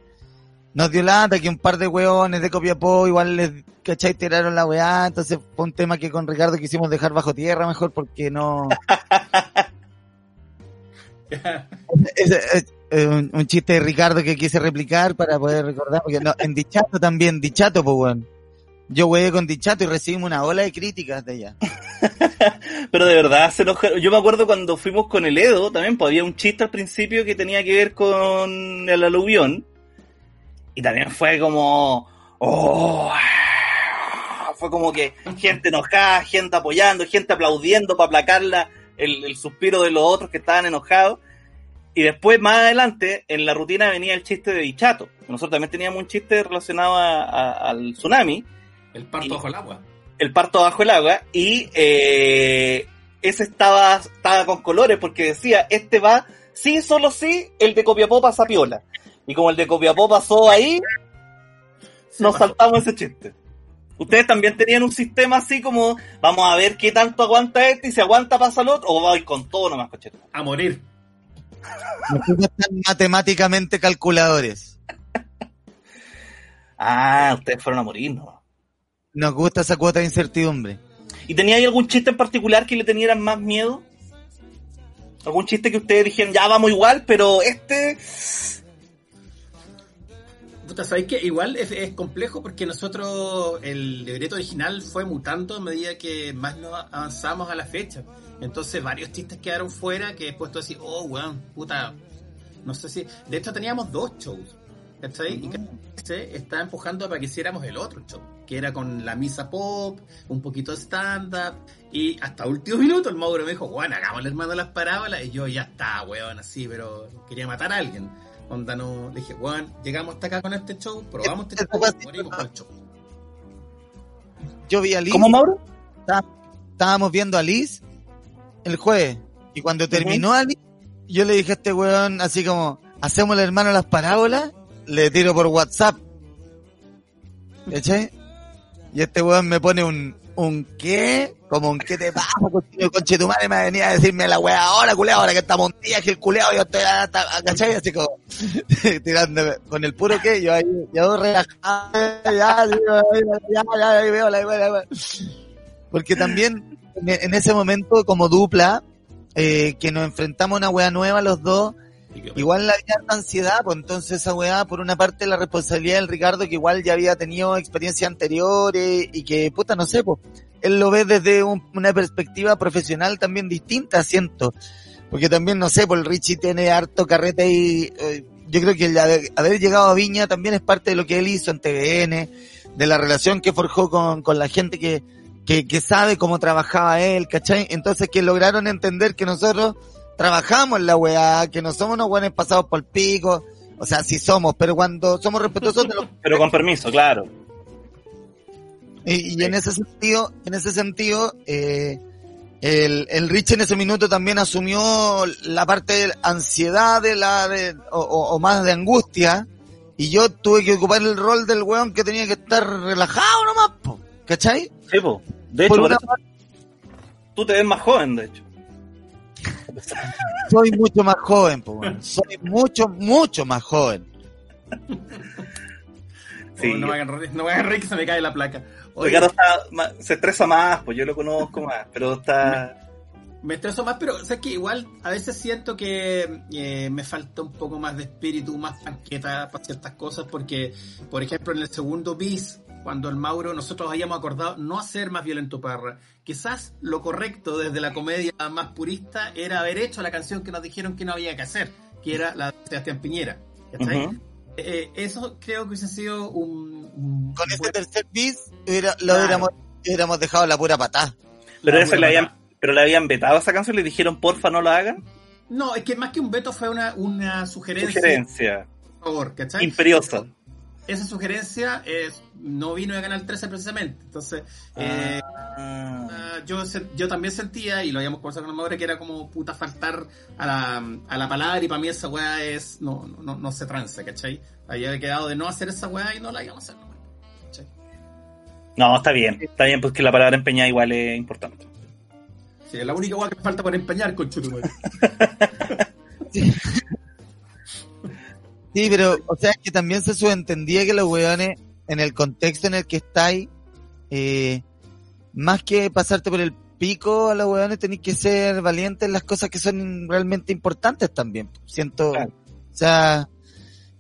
nos dio lata que un par de weones de Copiapó igual les, ¿cachai? Tiraron la weá, entonces fue un tema que con Ricardo quisimos dejar bajo tierra mejor porque no... Es un, un chiste de Ricardo que quise replicar para poder recordar, porque no, en Dichato también, Dichato, pues weón. Yo weé con Dichato y recibimos una ola de críticas de ella. Pero de verdad se enojaron. Yo me acuerdo cuando fuimos con el Edo, también pues, había un chiste al principio que tenía que ver con el aluvión. Y también fue como. Oh, fue como que gente enojada, gente apoyando, gente aplaudiendo para aplacar la- el, el suspiro de los otros que estaban enojados. Y después, más adelante, en la rutina venía el chiste de Dichato. Nosotros también teníamos un chiste relacionado a- a- al tsunami El parto Y- bajo el agua. el parto bajo el agua y eh, ese estaba, estaba con colores porque decía, este va, sí, solo sí, el de Copiapó pasa piola. Y como el de Copiapó pasó ahí, nos saltamos ese chiste. Ustedes también tenían un sistema así como, vamos a ver qué tanto aguanta este y si aguanta pasa el otro, o vais con todo nomás, cochete. A morir. Nosotros están matemáticamente calculadores. Ah, ustedes fueron a morir, ¿no? Nos gusta esa cuota de incertidumbre. ¿Y tenía ahí algún chiste en particular que le tenieran más miedo? ¿Algún chiste que ustedes dijeron, ya vamos igual, pero este... Puta, ¿sabéis que igual es, es complejo porque nosotros el libreto original fue mutando a medida que más nos avanzamos a la fecha. Entonces varios chistes quedaron fuera que después tú decís, oh, weón, puta, no sé si... De hecho teníamos dos shows, ¿cachai? Y cada se estaba empujando para que hiciéramos el otro show, que era con la misa pop, un poquito de stand-up, y hasta último minuto el Mauro me dijo, weón, hagamos el hermano las parábolas, y yo ya está, weón, así, pero quería matar a alguien. Onda no, le dije, weón, llegamos hasta acá con este show, probamos este Esto show, morimos con el show. Yo vi a Liz, ¿Cómo, Mauro? estábamos viendo a Liz el jueves, y cuando terminó a Liz, yo le dije a este weón así como, hacemos el hermano las parábolas, le tiro por WhatsApp. ¿Cachai? Y este weón me pone un, un qué, como un qué te pasa, conche tu madre me venía a decirme la weá ahora, culeado, ahora que estamos un día que el culeado yo estoy hasta, ¿cachai? Así como, tirándome, con el puro que yo ahí, yo relajado, ya, ya, ya, ahí veo la weá, Porque también, en ese momento, como dupla, eh, que nos enfrentamos a una weá nueva los dos, Igual había harta ansiedad, pues entonces esa weá, por una parte la responsabilidad del Ricardo, que igual ya había tenido experiencias anteriores y que, puta, no sé, pues, él lo ve desde un- una perspectiva profesional también distinta, siento. Porque también, no sé, pues el Richie tiene harto carrete y eh, yo creo que el haber, haber llegado a Viña también es parte de lo que él hizo en TVN, de la relación que forjó con, con la gente que, que, que sabe cómo trabajaba él, ¿cachai? Entonces que lograron entender que nosotros trabajamos en la weá, que no somos unos buenos pasados por el pico, o sea, sí somos, pero cuando somos respetuosos de lo Pero con permiso, claro. y, y en ese sentido, en ese sentido, eh, el, el Rich en ese minuto también asumió la parte de ansiedad de la, de, o, más de angustia, y yo tuve que ocupar el rol del weón que tenía que estar relajado nomás, po, ¿cachai? Sí, po. De hecho, Por por una eso tú te ves más joven, de hecho. Soy mucho más joven, po, soy mucho, mucho más joven. Sí. Oh, no, me hagan reír, no me hagan reír que se me cae la placa. Oye, Ricardo está ma- se estresa más, pues yo lo conozco más, pero está... me estreso más, pero o sea, que igual a veces siento que eh, me falta un poco más de espíritu, más panqueta para ciertas cosas, porque, por ejemplo, en el segundo bis, cuando el Mauro, nosotros habíamos acordado no hacer más violento Parra. Quizás lo correcto desde la comedia más purista era haber hecho la canción que nos dijeron que no había que hacer, que era la de Sebastián Piñera. ¿cachai? Ujú. Eh, eso creo que hubiese sido un... un Con ese buen- tercer bis, lo Claro. hubiéramos, hubiéramos dejado la pura patada. Pero la eso le habían, pero le habían vetado esa canción, le dijeron porfa no la hagan. No, es que más que un veto fue una, una sugerencia, Sugerencia por favor, ¿cachai? imperiosa. Esa sugerencia es, no vino de Canal 13 precisamente. Entonces, eh, Ah. ah, yo, yo también sentía, y lo habíamos conversado con el Maure, que era como puta faltar a la, a la palabra, y para mí esa weá es, no, no, no, se tranza, ¿cachai? Había quedado de no hacer esa weá y no la íbamos a hacer. ¿no? ¿cachai? No, está bien, está bien porque la palabra empeñada igual es importante. Sí, es la única weá que falta por empeñar con Chutumare. Sí, pero, o sea, que también se subentendía que los weones, en el contexto en el que estáis, eh, más que pasarte por el pico a los weones, tenéis que ser valientes en las cosas que son realmente importantes también. Siento, Claro. o sea,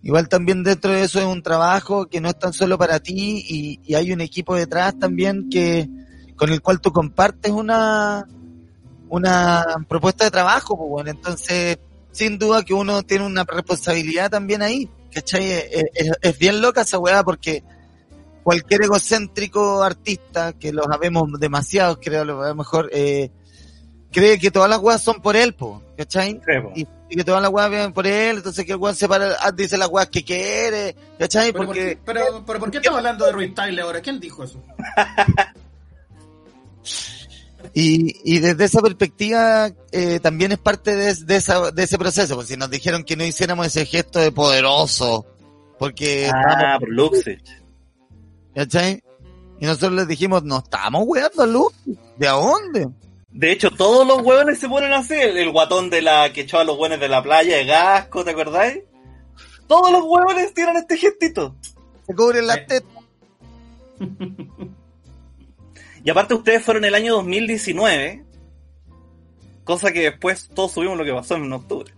igual también dentro de eso es un trabajo que no es tan solo para ti y, y hay un equipo detrás también que, con el cual tú compartes una, una propuesta de trabajo, pues bueno, entonces, sin duda que uno tiene una responsabilidad también ahí, ¿cachai? Es, es- es bien loca esa weá porque cualquier egocéntrico artista, que los sabemos demasiados, creo, a lo mejor, eh, cree que todas las weas son por él, po, ¿cachai? Sí, po. Y, y que todas las weas vienen por él, entonces que el weón se para, ah, dice las weas que quiere, ¿cachai? Pero, ¿por Porque... qué, pero, pero ¿por qué estamos hablando de Ruiz Tagle ahora? ¿Quién dijo eso? Y, y desde esa perspectiva eh, también es parte de, de, esa, de ese proceso, porque si nos dijeron que no hiciéramos ese gesto de poderoso, porque Ah, por Luxich. ¿cachai? Y nosotros les dijimos, no estamos weando, Luz, ¿de a dónde? De hecho, todos los hueones se ponen así. El, el guatón de la que echaba a los hueones de la playa de Gasco, ¿te acordáis? Todos los hueones tienen este gestito. Se cubren las tetas. Y aparte ustedes fueron el año 2019. Cosa que después todos subimos lo que pasó en octubre.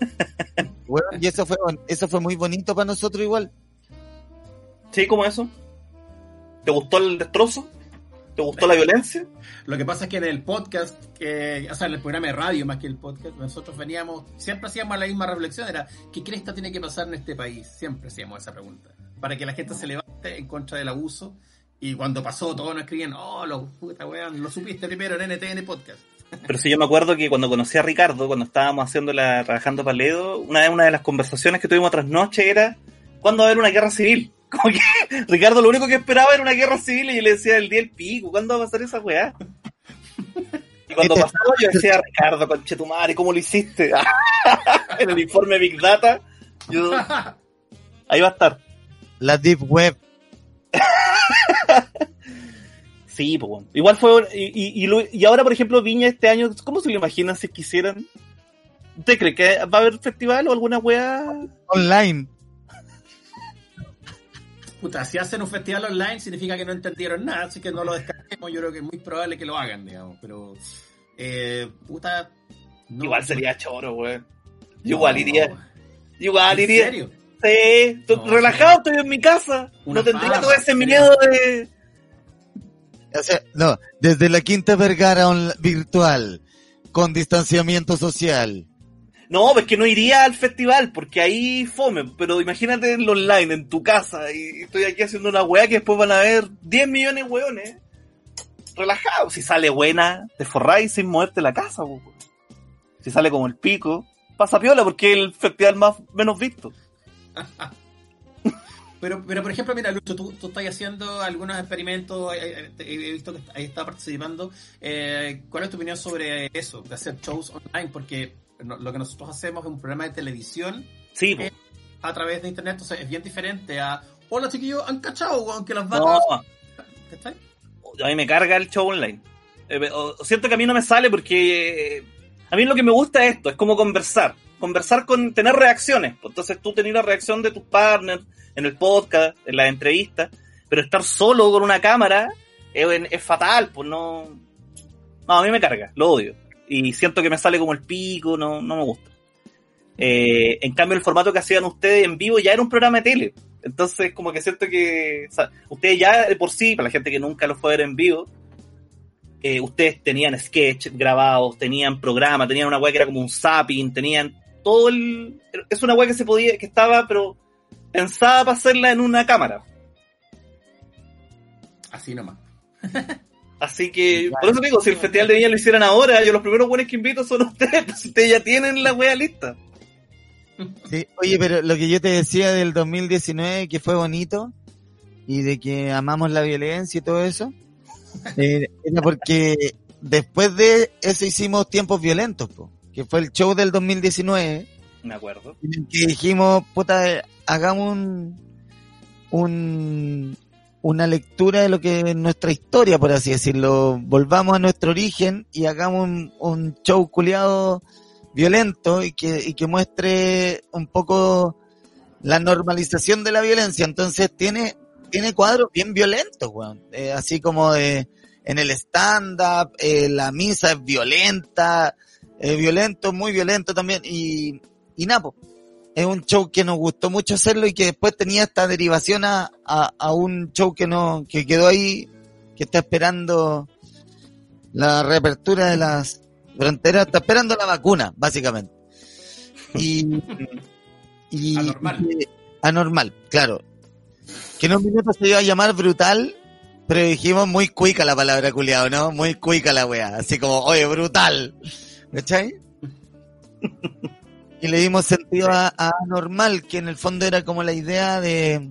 Bueno, y eso fue, eso fue muy bonito para nosotros igual. ¿Sí? ¿Cómo eso? ¿Te gustó el destrozo? ¿Te gustó la violencia? Lo que pasa es que en el podcast, que, o sea, en el programa de radio más que el podcast, nosotros veníamos, siempre hacíamos la misma reflexión, era, ¿qué cresta tiene que pasar en este país? Siempre hacíamos esa pregunta. Para que la gente se levante en contra del abuso. Y cuando pasó, todos nos escribían, oh, lo, puta weón, lo supiste primero en NTN Podcast. Pero si yo me acuerdo que cuando conocí a Ricardo, cuando estábamos haciendo la, trabajando para Ledo, una de, una de las conversaciones que tuvimos otras noches era ¿cuándo va a haber una guerra civil? Como que Ricardo lo único que esperaba era una guerra civil y yo le decía el día del pico, ¿cuándo va a pasar esa weá? Y cuando Este- pasó yo decía, Ricardo, conchetumare, ¿cómo lo hiciste? en el informe Big Data, yo, ahí va a estar. La Deep Web. Sí, pues bueno. Igual fue. Y, y, y, ahora, por ejemplo, Viña este año, ¿cómo se lo imaginan si quisieran? ¿Usted cree que va a haber festival o alguna weá? Online. Puta, si hacen un festival online significa que no entendieron nada, así que no lo descarguemos. Yo creo que es muy probable que lo hagan, digamos. Pero, eh, puta. no- Igual sería choro, weón. Yo no, igual iría. no. Igual ¿En iría. serio? Sí, No, relajado, estoy en mi casa. Una no tendría todo ese miedo de. O sea, no, desde la Quinta Vergara on- virtual, con distanciamiento social. No, pues que no iría al festival, porque ahí fome. Pero imagínate en lo online, en tu casa, y estoy aquí haciendo una weá que después van a ver 10 millones de weones. Relajado. Si sale buena, te forráis sin moverte la casa, po. Si sale como el pico, pasa piola, porque es el festival más menos visto. Pero, pero por ejemplo, mira, Lucho, tú, tú estás haciendo algunos experimentos, he, he visto que ahí está participando. Eh, ¿Cuál es tu opinión sobre eso, de hacer shows online? Porque no- lo que nosotros hacemos es un programa de televisión Sí. Eh, a través de internet, entonces es bien diferente a, hola chiquillos, han cachado, weón, que las no, vacas... ¿Cachai? a mí me carga el show online. Eh, o siento que a mí no me sale porque eh, a mí lo que me gusta es esto, es como conversar. Conversar con, tener reacciones. Entonces tú tenías la reacción de tus partners en el podcast, en las entrevistas, pero estar solo con una cámara es, fatal, pues no, no, a mí me carga, lo odio. Y siento que me sale como el pico, no, no me gusta. Eh, en cambio, el formato que hacían ustedes en vivo ya era un programa de tele. Entonces, como que siento que ustedes ya de por sí, para la gente que nunca lo fue a ver en vivo, eh, ustedes tenían sketch grabados, tenían programa, tenían una web que era como un zapping, tenían todo el... Es una web que se podía, que estaba, pero pensada para hacerla en una cámara. Así nomás. Así que, por eso digo, si el Festival de Viña lo hicieran ahora, yo los primeros buenos que invito son ustedes, pues ustedes ya tienen la wea lista. Sí, oye, pero lo que yo te decía del 2019, que fue bonito, y de que amamos la violencia y todo eso, eh, era porque después de eso hicimos Tiempos Violentos, po, que fue el show del 2019, Me acuerdo. en el que dijimos, puta, hagamos un, un, una lectura de lo que es nuestra historia, por así decirlo. Volvamos a nuestro origen y hagamos un, un show culiado violento y que, y que muestre un poco la normalización de la violencia. Entonces tiene, tiene cuadros bien violentos, weón. Eh, así como de, en el stand-up, eh, la misa es violenta, eh, violento, muy violento también. Y, y Napo, es un show que nos gustó mucho hacerlo y que después tenía esta derivación a, a, a un show que no, que quedó ahí, que está esperando la reapertura de las fronteras, está esperando la vacuna, básicamente. Y, y Anormal. y- anormal, claro. Que en un minuto se iba a llamar brutal, pero dijimos muy cuica la palabra culiado, ¿no? Muy cuica la wea, así como, oye, brutal. ¿Cachai? Y le dimos sentido a, a anormal, que en el fondo era como la idea de,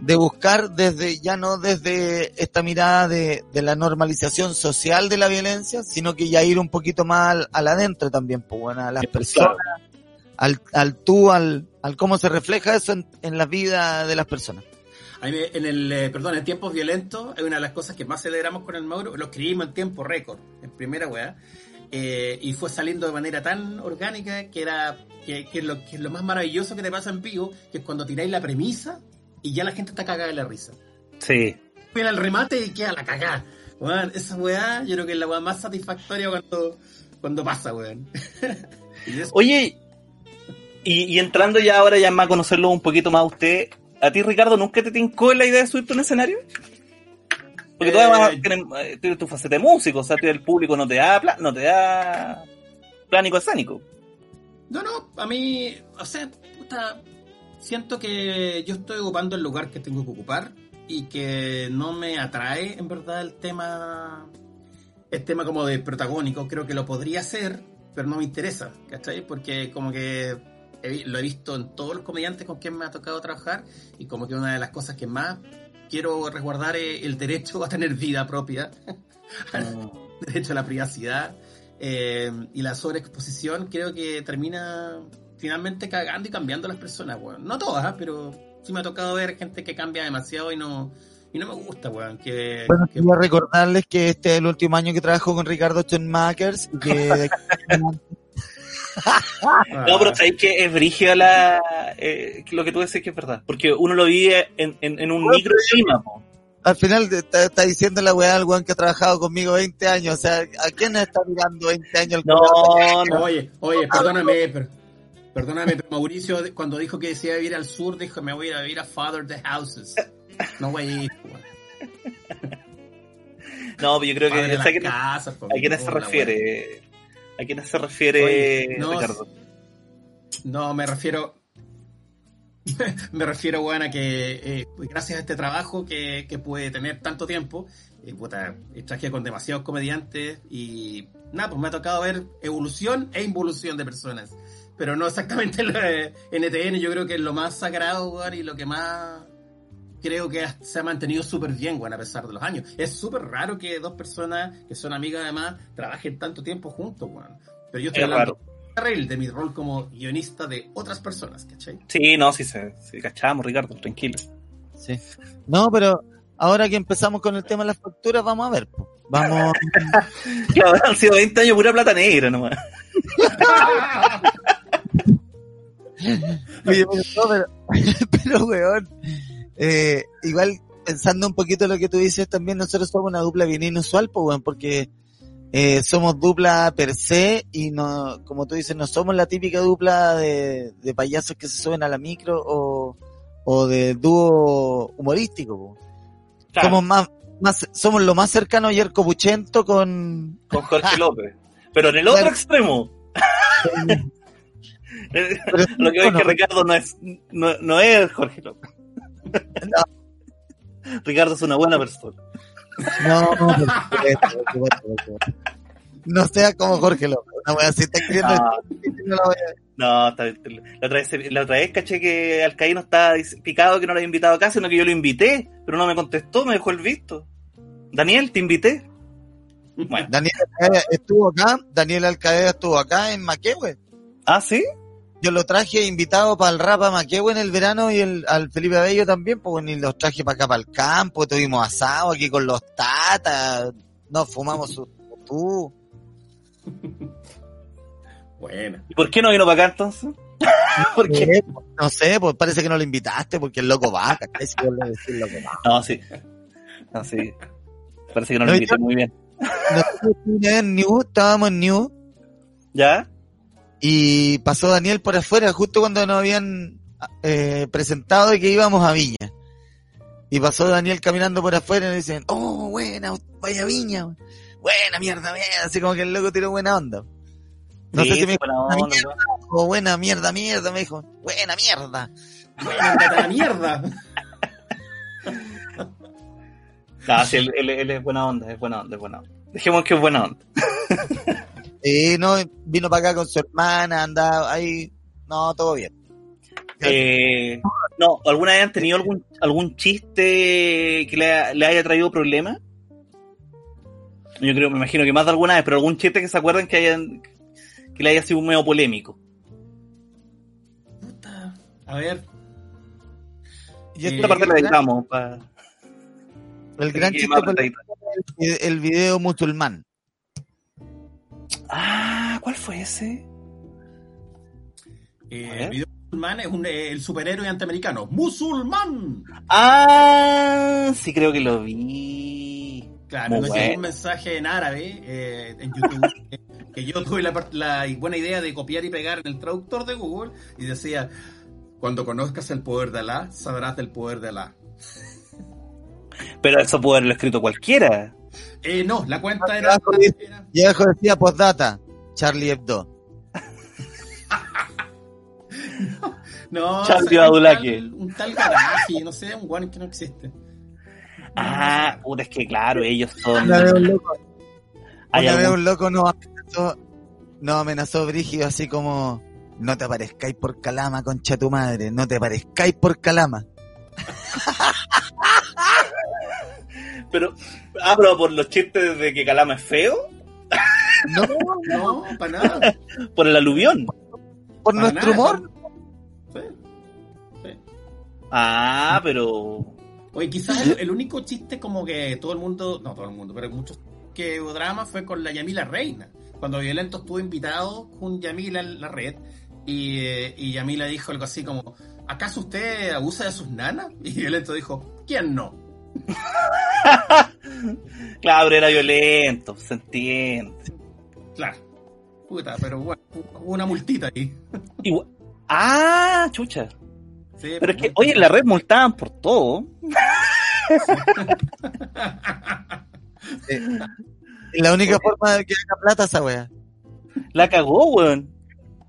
de buscar desde, ya no desde esta mirada de, de la normalización social de la violencia, sino que ya ir un poquito más al, al adentro también, pues bueno, a las personas, al, al tú, al, al cómo se refleja eso en, en la vida de las personas. A mí me- en el, eh, perdón, en tiempos violentos, es una de las cosas que más celebramos con el Mauro, lo escribimos en tiempo récord, en primera weá, eh, y fue saliendo de manera tan orgánica que era, que, lo, que es lo más maravilloso que te pasa en vivo, que es cuando tiráis la premisa y ya la gente está cagada de la risa. Sí. Viene el remate y queda la cagada. Weón, esa weá, yo creo que es la weá más satisfactoria cuando, cuando pasa, weón. Oye, y, y entrando ya ahora ya más a conocerlo un poquito más a usted, ¿a ti Ricardo nunca te tincó la idea de subirte a un escenario? Porque tú Eh, además tienes, eh, tienes tu faceta de músico, o sea, el público no te da pla- no te da plánico escénico. No, no, a mí, o sea, puta, siento que yo estoy ocupando el lugar que tengo que ocupar y que no me atrae en verdad el tema, el tema como de protagónico, creo que lo podría hacer, pero no me interesa, ¿cachai? Porque como que he lo he visto en todos los comediantes con quien me ha tocado trabajar y como que una de las cosas que más quiero resguardar es el derecho a tener vida propia, derecho a la privacidad eh, y la sobreexposición creo que termina finalmente cagando y cambiando a las personas, weón. No todas, ¿ah? pero sí me ha tocado ver gente que cambia demasiado y no y no me gusta, weón. Que, Bueno, que- quería recordarles que este es el último año que trabajo con Ricardo Schoenmakers y que No, pero sabéis que es brígida la, eh, lo que tú decís que es verdad. Porque uno lo vive en, en, en un micro encima, po. al final te- está, está diciendo la weá al weón que ha trabajado conmigo 20 años. O sea, ¿a quién está mirando 20 años el No, no. Oye, oye, perdóname, pero, perdóname, pero Mauricio cuando dijo que decía vivir al sur, dijo me voy a ir a vivir a Father the Houses. No voy a ir, weón. No, pero yo creo Padre que que- a quiénes se refiere. ¿A quiénes se refiere Oye, no, Ricardo? No, me refiero. me refiero, weón, a que eh, gracias a este trabajo que, que pude tener tanto tiempo, eh, puta, trabajé con demasiados comediantes y nada, pues me ha tocado ver evolución e involución de personas. Pero no exactamente lo de NTN, yo creo que es lo más sagrado, weón, y lo que más creo que se ha mantenido súper bien, weón, a pesar de los años. Es súper raro que dos personas que son amigas además trabajen tanto tiempo juntos, weón. Pero yo estoy Es hablando raro. Rail de mi rol como guionista de otras personas, ¿cachai? Sí, no, sí, se, sí, cachamos, Ricardo, tranquilo. Sí. No, pero ahora que empezamos con el tema de las facturas, vamos a ver. po. Vamos. Claro, han sido 20 años pura plata negra nomás. Oye, pero, no, pero, pero, weón, eh, igual pensando un poquito lo que tú dices, también nosotros somos una dupla bien inusual, pues, weón, porque eh, somos dupla per se y no, como tú dices, no somos la típica dupla de, de payasos que se suben a la micro o, o de dúo humorístico. Claro, Somos más, más, somos lo más cercano a Yerko Puchento con, con Jorge López. Pero en el otro Claro. extremo. Pero- Lo que veo es que bueno. Ricardo no es, no, no es Jorge López. Ricardo es una buena persona. no, supuesto. no sea como Jorge López. Escribiendo Ah, no la voy a- no, está bien. la otra, vez, la otra vez caché que Alcaíno estaba picado que no lo había invitado acá, sino que yo lo invité, pero no me contestó, me dejó el visto. Daniel, te invité. Bueno, Daniel Alcaeda estuvo acá, Daniel Alcaeda estuvo acá en Maquehue. ¿ah, sí? Yo lo traje invitado para el rap a Maquehue en el verano y el, al Felipe Abello también, pues ni los traje para acá para el campo, tuvimos asado aquí con los tatas, nos fumamos su tú. Bueno. ¿Y por qué no vino para acá entonces? Porque Eh, No sé, pues parece que no lo invitaste porque el loco va, el loco va. No, sí. No, sí. Parece que no lo No, invité muy bien. Nosotros en New, estábamos en New ¿Ya? Y pasó Daniel por afuera justo cuando nos habían eh, presentado de que íbamos a Viña. Y pasó Daniel caminando por afuera y nos dicen, oh, buena, vaya Viña. Buena mierda, mierda. Así como que el loco tiró buena onda. No Sí, sé si me buena dijo, onda, mierda, o buena mierda, mierda, me dijo, buena mierda. Bueno, ándate a la mierda. No, sí, él, él- él es buena onda, es buena onda, es buena onda. Dejemos que es buena onda. Y no, vino para acá con su hermana, andaba ahí, no, todo bien. Eh, no, ¿alguna vez han tenido algún, algún chiste que le, le haya traído problemas? Yo creo, me imagino que más de alguna vez, pero algún chiste que se acuerden que hayan que le haya sido medio polémico. Puta. A ver. Y Eh, este Esta parte la editamos para el gran chiste el, el video musulmán. Ah, ¿cuál fue ese? Eh, el video musulmán es un, eh, el superhéroe antiamericano. ¡Musulmán! Ah, sí creo que lo vi. Claro, Muy nos bueno. llegó un mensaje en árabe eh, en YouTube eh, que yo tuve la, la buena idea de copiar y pegar en el traductor de Google y decía, cuando conozcas el poder de Alá, sabrás del poder de Alá. Pero eso puede haberlo escrito cualquiera. Eh, no, la cuenta era... Y abajo decía postdata, Charlie Hebdo. no, Charlie o sea, un Badulaque. tal- Un tal garaje, no sé, un guan que no existe. Ah, puta, es que claro, ellos son. Una vez un loco, una vez algún- un loco nos amenazó, nos amenazó Brígido así como, no te aparezcáis por Calama, concha tu madre, no te aparezcáis por Calama. Pero, ah, pero por los chistes de que Calama es feo, No, No, para nada. por el aluvión. por para nuestro nada. humor. Sí, sí. Ah, pero. Oye, quizás el, el único chiste como que todo el mundo, no todo el mundo, pero muchos que hubo drama fue con la Yamila Reina. Cuando Violento estuvo invitado con Yamila en la red y, eh, y Yamila dijo algo así como, ¿acaso usted abusa de sus nanas? Y Violento dijo, ¿quién no? Claro, pero era violento, se entiende. Claro. Puta, pero bueno, hubo una multita ahí. Igual- Ah, chucha. Sí, Pero es que, oye, en la red multaban por todo. Y la única forma de que haga plata esa wea. La cagó, weón.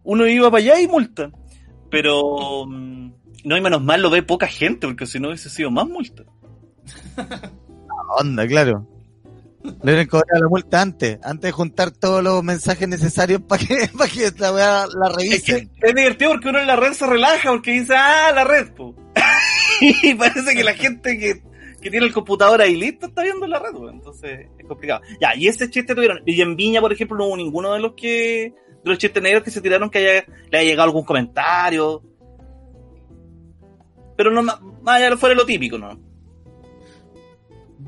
Uno iba para allá y multa. Pero. mm, No, y menos mal lo ve poca gente, porque si no hubiese sido más multa. Onda, claro. Le hubieran cobrado la multa antes, antes de juntar todos los mensajes necesarios para que, para que esta weá la Es que es divertido porque uno en la red se relaja porque dice, ah, la red, po. y parece que la gente que, que tiene el computador ahí listo está viendo la red, weón. Entonces es complicado. Ya, y ese chiste tuvieron. Y en Viña, por ejemplo, no hubo ninguno de los que. de los chistes negros que se tiraron que haya, le haya llegado algún comentario. Pero no más más allá fuera lo típico, ¿no?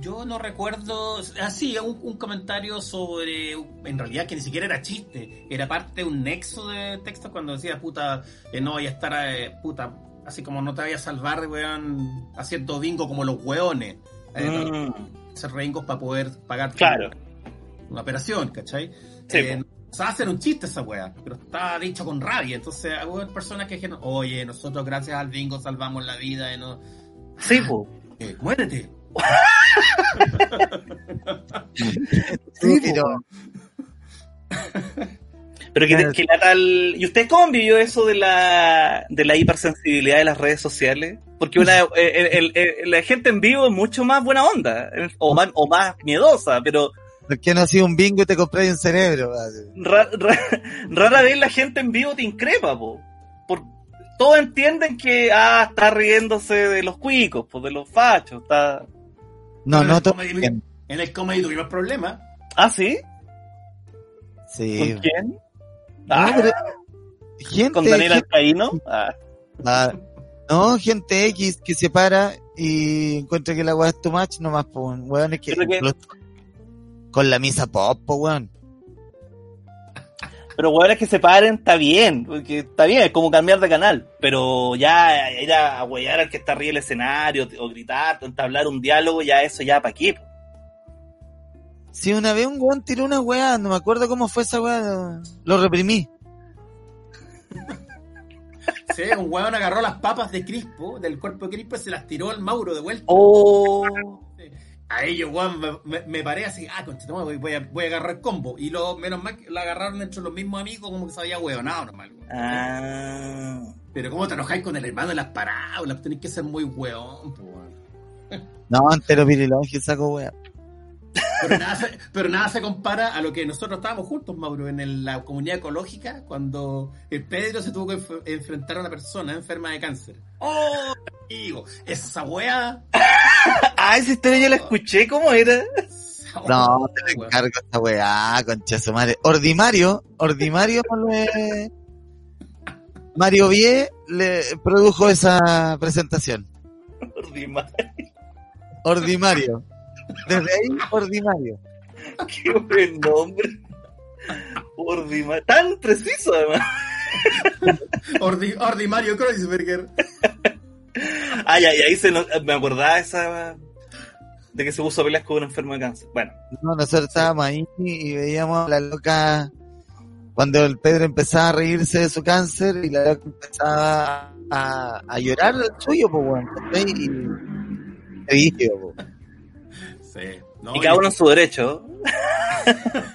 Yo no recuerdo. Así, un, un, comentario sobre. En realidad, que ni siquiera era chiste. Era parte de un nexo de texto cuando decía, puta, que no vaya a estar, eh, puta, así como no te vaya a salvar, weón, haciendo bingo como los weones. Eh, Mm, Hacer bingos para poder pagar Claro. una operación, ¿cachai? Sí, Eh, o sea, hacer un chiste esa weá, pero está dicho con rabia. Entonces, hubo personas que dijeron, oye, nosotros gracias al bingo salvamos la vida y no. Sí, po. Eh, muérete. Sí, pero Pero que, que la tal... ¿Y usted cómo vivió eso de la, de la hipersensibilidad de las redes sociales? Porque una, el- el- el- la gente en vivo es mucho más buena onda, eh, o más, o más miedosa, pero ¿por qué no ha sido un bingo y te compré un cerebro? ra- ra- rara vez la gente en vivo te increpa, po. Por, todos entienden que, ah, está riéndose de los cuicos, pues de los fachos, está... No, Bueno, no, bien. En el comedy tuvimos problemas. ¿Ah, sí? Sí. ¿Con quién? Ah, pero gente, ¿Con Daniel Alcaíno? Ah, ah, no, gente X que se para y encuentra que la weá es too much, nomás, pues, weón, es que, Creo que- los- con la misa pop, po, weón. Pero hueones que se paren está bien, porque está bien, es como cambiar de canal. Pero ya ir a, a huear al que está arriba del escenario, o gritar, o entablar un diálogo, ya eso ya para qué. Si una vez un weón tiró una weá, no me acuerdo cómo fue esa weá, lo- reprimí. Sí, un hueón agarró las papas de Crispo, del cuerpo de Crispo, y se las tiró al Mauro de vuelta. Oh, A ellos, weón, me, me- paré así, ah, conchetumare, voy, voy a, voy a agarrar combo. Y lo, menos mal que la agarraron entre los mismos amigos, como que se había hueonado normal. weón. ah. Pero cómo te enojáis con el hermano de las parábolas, tenéis que ser muy weón, po, weón. No, entero pirilongi saco weá. Pero nada, se, pero nada se compara a lo que nosotros estábamos juntos, Mauro, en el- la comunidad ecológica, cuando el Pedro se tuvo que enf- enfrentar a una persona enferma de cáncer. ¡Oh! Amigo, esa weá. Ah, esa historia yo la escuché, ¿cómo era? esa No, te weón. encargo esta weá, concha su madre. Ordimario, Ordimario le... Mario Vie le produjo esa presentación. Ordimario. Desde ahí, Ordimario. Qué buen nombre. Ordima- Tan preciso, además. Ordi, Ordi Mario Kreuzberger. Ah, ya, y ahí se nos- me acordaba esa. de que se puso a pelear con un enfermo de cáncer. Bueno, No, nosotros estábamos ahí y veíamos a la loca cuando el Pedro empezaba a reírse de su cáncer y la loca empezaba a, a llorar el suyo, pues, weón. ¿cachai? Y rígido, po. Sí. No, y cada uno en su derecho.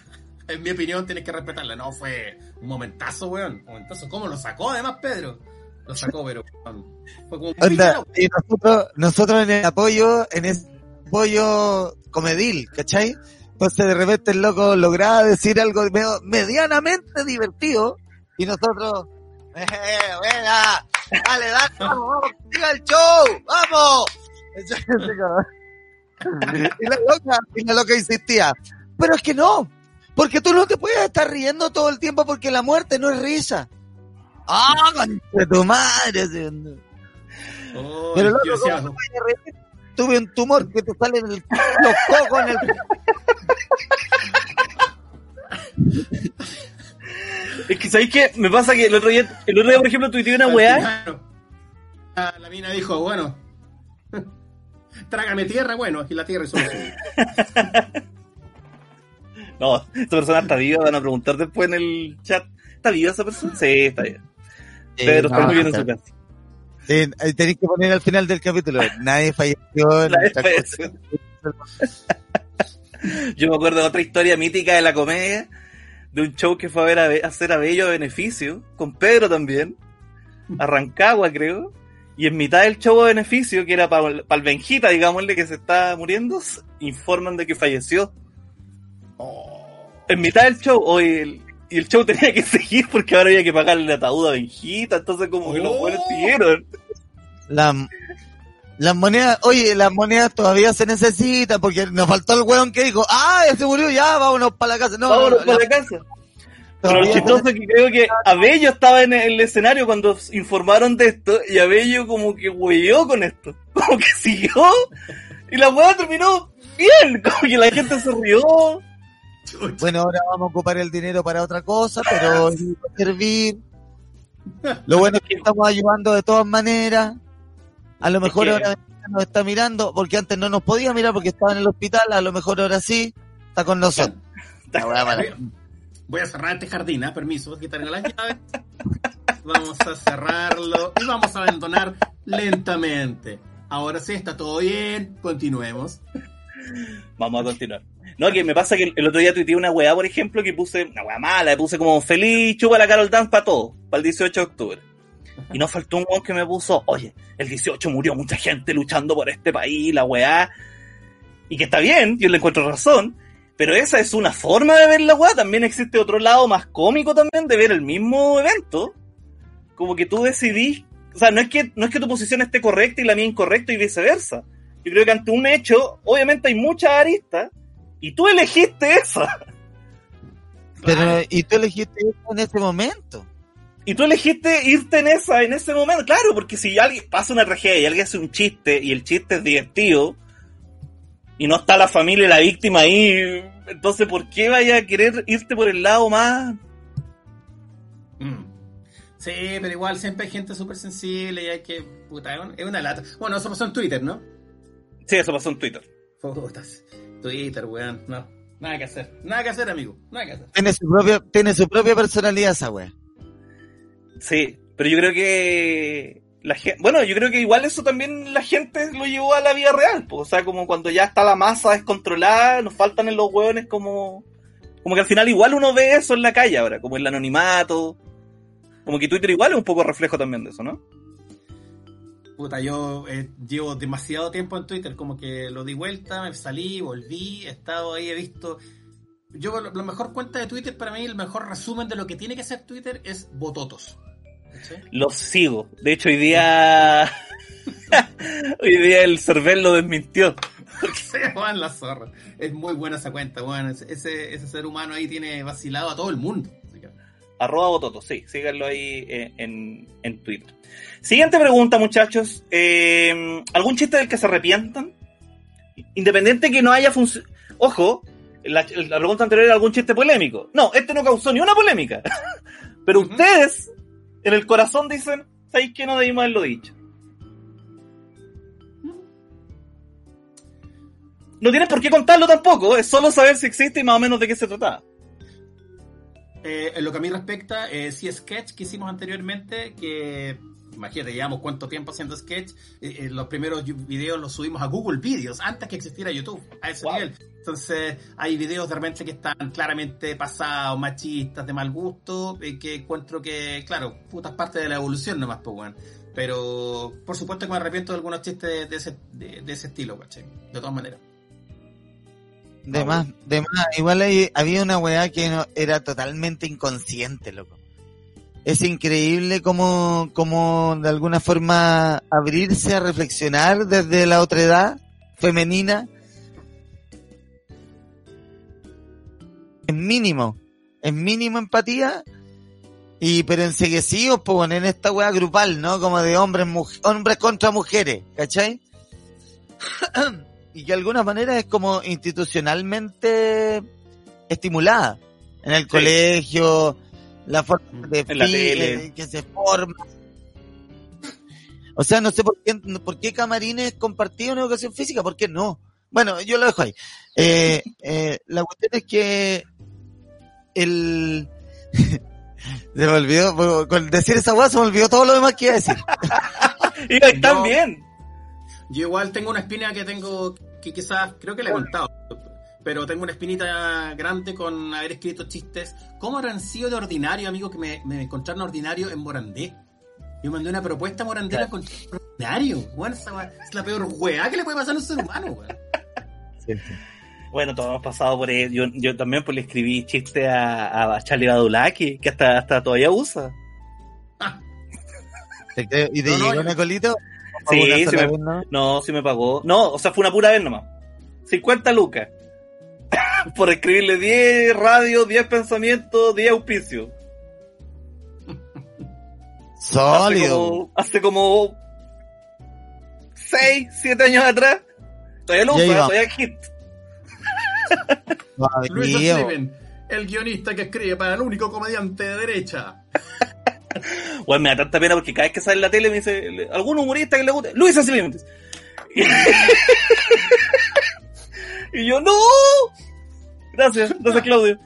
En mi opinión, tienes que respetarla. No, fue un momentazo, weón. Un momentazo. ¿Cómo lo sacó, además, Pedro? Lo sacó, pero weón, fue como un Onda, villano. y nosotros, nosotros en el apoyo, en ese apoyo comedil, ¿cachai? Entonces de repente el loco lograba decir algo medio- medianamente divertido y nosotros, ¡eh, venga! ¡Dale, dale, vamos, vamos, siga el show! ¡Vamos! y la loca, y la loca insistía, pero es que no, porque tú no te puedes estar riendo todo el tiempo porque la muerte no es risa. ¡Ah, de tu madre! Oh, Pero loco, ¿cómo reír? Tuve un tumor que te sale en el, los cocos en el... Es que, ¿sabéis qué? Me pasa que el otro día, el otro día por ejemplo, tuiteé una weá. la mina dijo, bueno, trágame tierra, bueno, y la tierra suyo. No, esa persona está viva, van a preguntar después en el chat. ¿Está viva esa persona? Sí, está bien. Pedro está muy bien en su casa. Tenéis que poner al final del capítulo. Nadie falleció. en Nadie falleció. Yo me acuerdo de otra historia mítica de la comedia, de un show que fue a ver a, hacer a Bello a beneficio, con Pedro también, a Rancagua creo, y en mitad del show a beneficio, que era para el Benjita, digámosle, que se está muriendo, informan de que falleció. En mitad del show, hoy el, y el show tenía que seguir porque ahora había que pagarle el ataúd a Benjita, entonces como que los Oh. buenos siguieron. La- las monedas, oye, las monedas todavía se necesitan porque nos faltó el weón que dijo, ah, ya se murió, ya, vámonos para la casa. No, Vámonos no, para la- la casa. Lo chistoso es que creo que Abello estaba en el escenario cuando informaron de esto y Abello como que hueó con esto. Como que siguió y la weá terminó bien, como que la gente se rió. Bueno, ahora vamos a ocupar el dinero para otra cosa, pero sí va a servir. Lo bueno es que estamos ayudando de todas maneras. A lo mejor ahora nos está mirando, porque antes no nos podía mirar porque estaba en el hospital, a lo mejor ahora sí, está con nosotros. Voy a cerrar este jardín, ¿ah? Permiso, quitarle las llaves. Vamos a cerrarlo y vamos a abandonar lentamente. Ahora sí, está todo bien. Continuemos. Vamos a continuar. No, que me pasa que el otro día tuiteé una weá, por ejemplo, que puse, una weá mala, puse como feliz, chupa la Carol Dance para todo, para el 18 de octubre. Y no faltó un weón que me puso, oye, el 18 murió mucha gente luchando por este país, la weá. Y que está bien, yo le encuentro razón, pero esa es una forma de ver la weá. También existe otro lado más cómico también de ver el mismo evento. Como que tú decidís, o sea, no es que, no es que tu posición esté correcta y la mía incorrecta y viceversa. Yo creo que ante un hecho, obviamente hay muchas aristas, y tú elegiste esa. Pero, y tú elegiste eso en ese momento. Y tú elegiste irte en esa, en ese momento. Claro, porque si alguien pasa una tragedia y alguien hace un chiste y el chiste es divertido y no está la familia y la víctima ahí, entonces ¿por qué vaya a querer irte por el lado más? Mm. Sí, pero igual siempre hay gente súper sensible y hay que. Puta, es un- es una lata. Bueno, eso pasó en Twitter, ¿no? Sí, eso pasó en Twitter. Putas. Twitter, weón. No. Nada que hacer. Nada que hacer, amigo. Nada que hacer. Tiene su propia, tiene su propia personalidad esa wea. Sí, pero yo creo que la bueno, yo creo que igual eso también la gente lo llevó a la vida real, po. o sea, como cuando ya está la masa descontrolada, nos faltan en los hueones como como que al final igual uno ve eso en la calle ahora, como el anonimato. Como que Twitter igual es un poco reflejo también de eso, ¿no? Puta, yo eh, llevo demasiado tiempo en Twitter, como que lo di vuelta, me salí, volví, he estado ahí, he visto. Yo, lo mejor cuenta de Twitter para mí, el mejor resumen de lo que tiene que ser Twitter es bototos. ¿Cachai? Los sigo. De hecho, hoy día hoy día el Cervel lo desmintió. Porque se van la zorra. Es muy buena esa cuenta, weón. Ese, ese, ser humano ahí tiene vacilado a todo el mundo. Que- Arroba Bototo, sí, síganlo ahí eh, en, en Twitter. Siguiente pregunta, muchachos. Eh, ¿Algún chiste del que se arrepientan? Independiente que no haya funcionado. Ojo, la, la pregunta anterior era algún chiste polémico. No, este no causó ni una polémica. Pero ustedes, en el corazón, dicen, ¿sabéis que no debimos haberlo dicho? No tienes por qué contarlo tampoco, es solo saber si existe y más o menos de qué se trataba. Eh, en lo que a mí respecta, eh, sí sketch que hicimos anteriormente, que imagínate, llevamos cuánto tiempo haciendo sketch, eh, eh, los primeros videos los subimos a Google Videos, antes que existiera YouTube, a ese Wow. nivel. Entonces, hay videos de repente que están claramente pasados, machistas, de mal gusto, eh, que encuentro que, claro, putas parte de la evolución nomás, pues, weón. Pero, por supuesto que me arrepiento de algunos chistes de, de ese, de, de ese estilo, ¿cachai? De todas maneras. De más, de más, igual hay- había una weá que no, era totalmente inconsciente, loco. Es increíble como, como de alguna forma abrirse a reflexionar desde la otra edad femenina. Es mínimo, es mínimo empatía, y pero enseguecidos, pues en esta weá grupal, ¿no? Como de hombres, muj- hombres contra mujeres, ¿cachai? y que de alguna manera es como institucionalmente estimulada en el colegio, la forma de En la tele. eh, que se forma. O sea, no sé por qué, por qué camarines compartidos en educación física, ¿por qué no? Bueno, yo lo dejo ahí. Eh, eh, la cuestión es que el... se me olvidó, con decir esa hueá se me olvidó todo lo demás que iba a decir. Y ahí están No. bien. Yo igual tengo una espina que tengo, que quizás, creo que le he contado, pero tengo una espinita grande con haber escrito chistes. ¿Cómo habrán sido de ordinario, amigo, que me, me encontraron ordinario en Morandé? Yo mandé una propuesta a Morandé, encontré ordinario. Bueno, esa weá es la peor weá que le puede pasar a un ser humano, weón. Bueno, todos hemos pasado por eso. Yo, yo también pues, le escribí chiste a, a Charlie Badulaki, que hasta, hasta todavía usa. ¿Y te No, no, llegó yo- una colita? Sí, sola me- vez, ¿no? No, sí me pagó. No, o sea, fue una pura vez nomás. 50 lucas. por escribirle 10 radios, 10 pensamientos, 10 auspicios. Hace Sólido. como, hace como 6, 7 años atrás. Todavía va. todavía hit. Luis. O'Sullivan, el guionista que escribe para el único comediante de derecha. Bueno, me da tanta pena porque cada vez que sale en la tele me dice, algún humorista que le guste, Luis O'Sullivan. Y, yo, no. Gracias, gracias Claudio.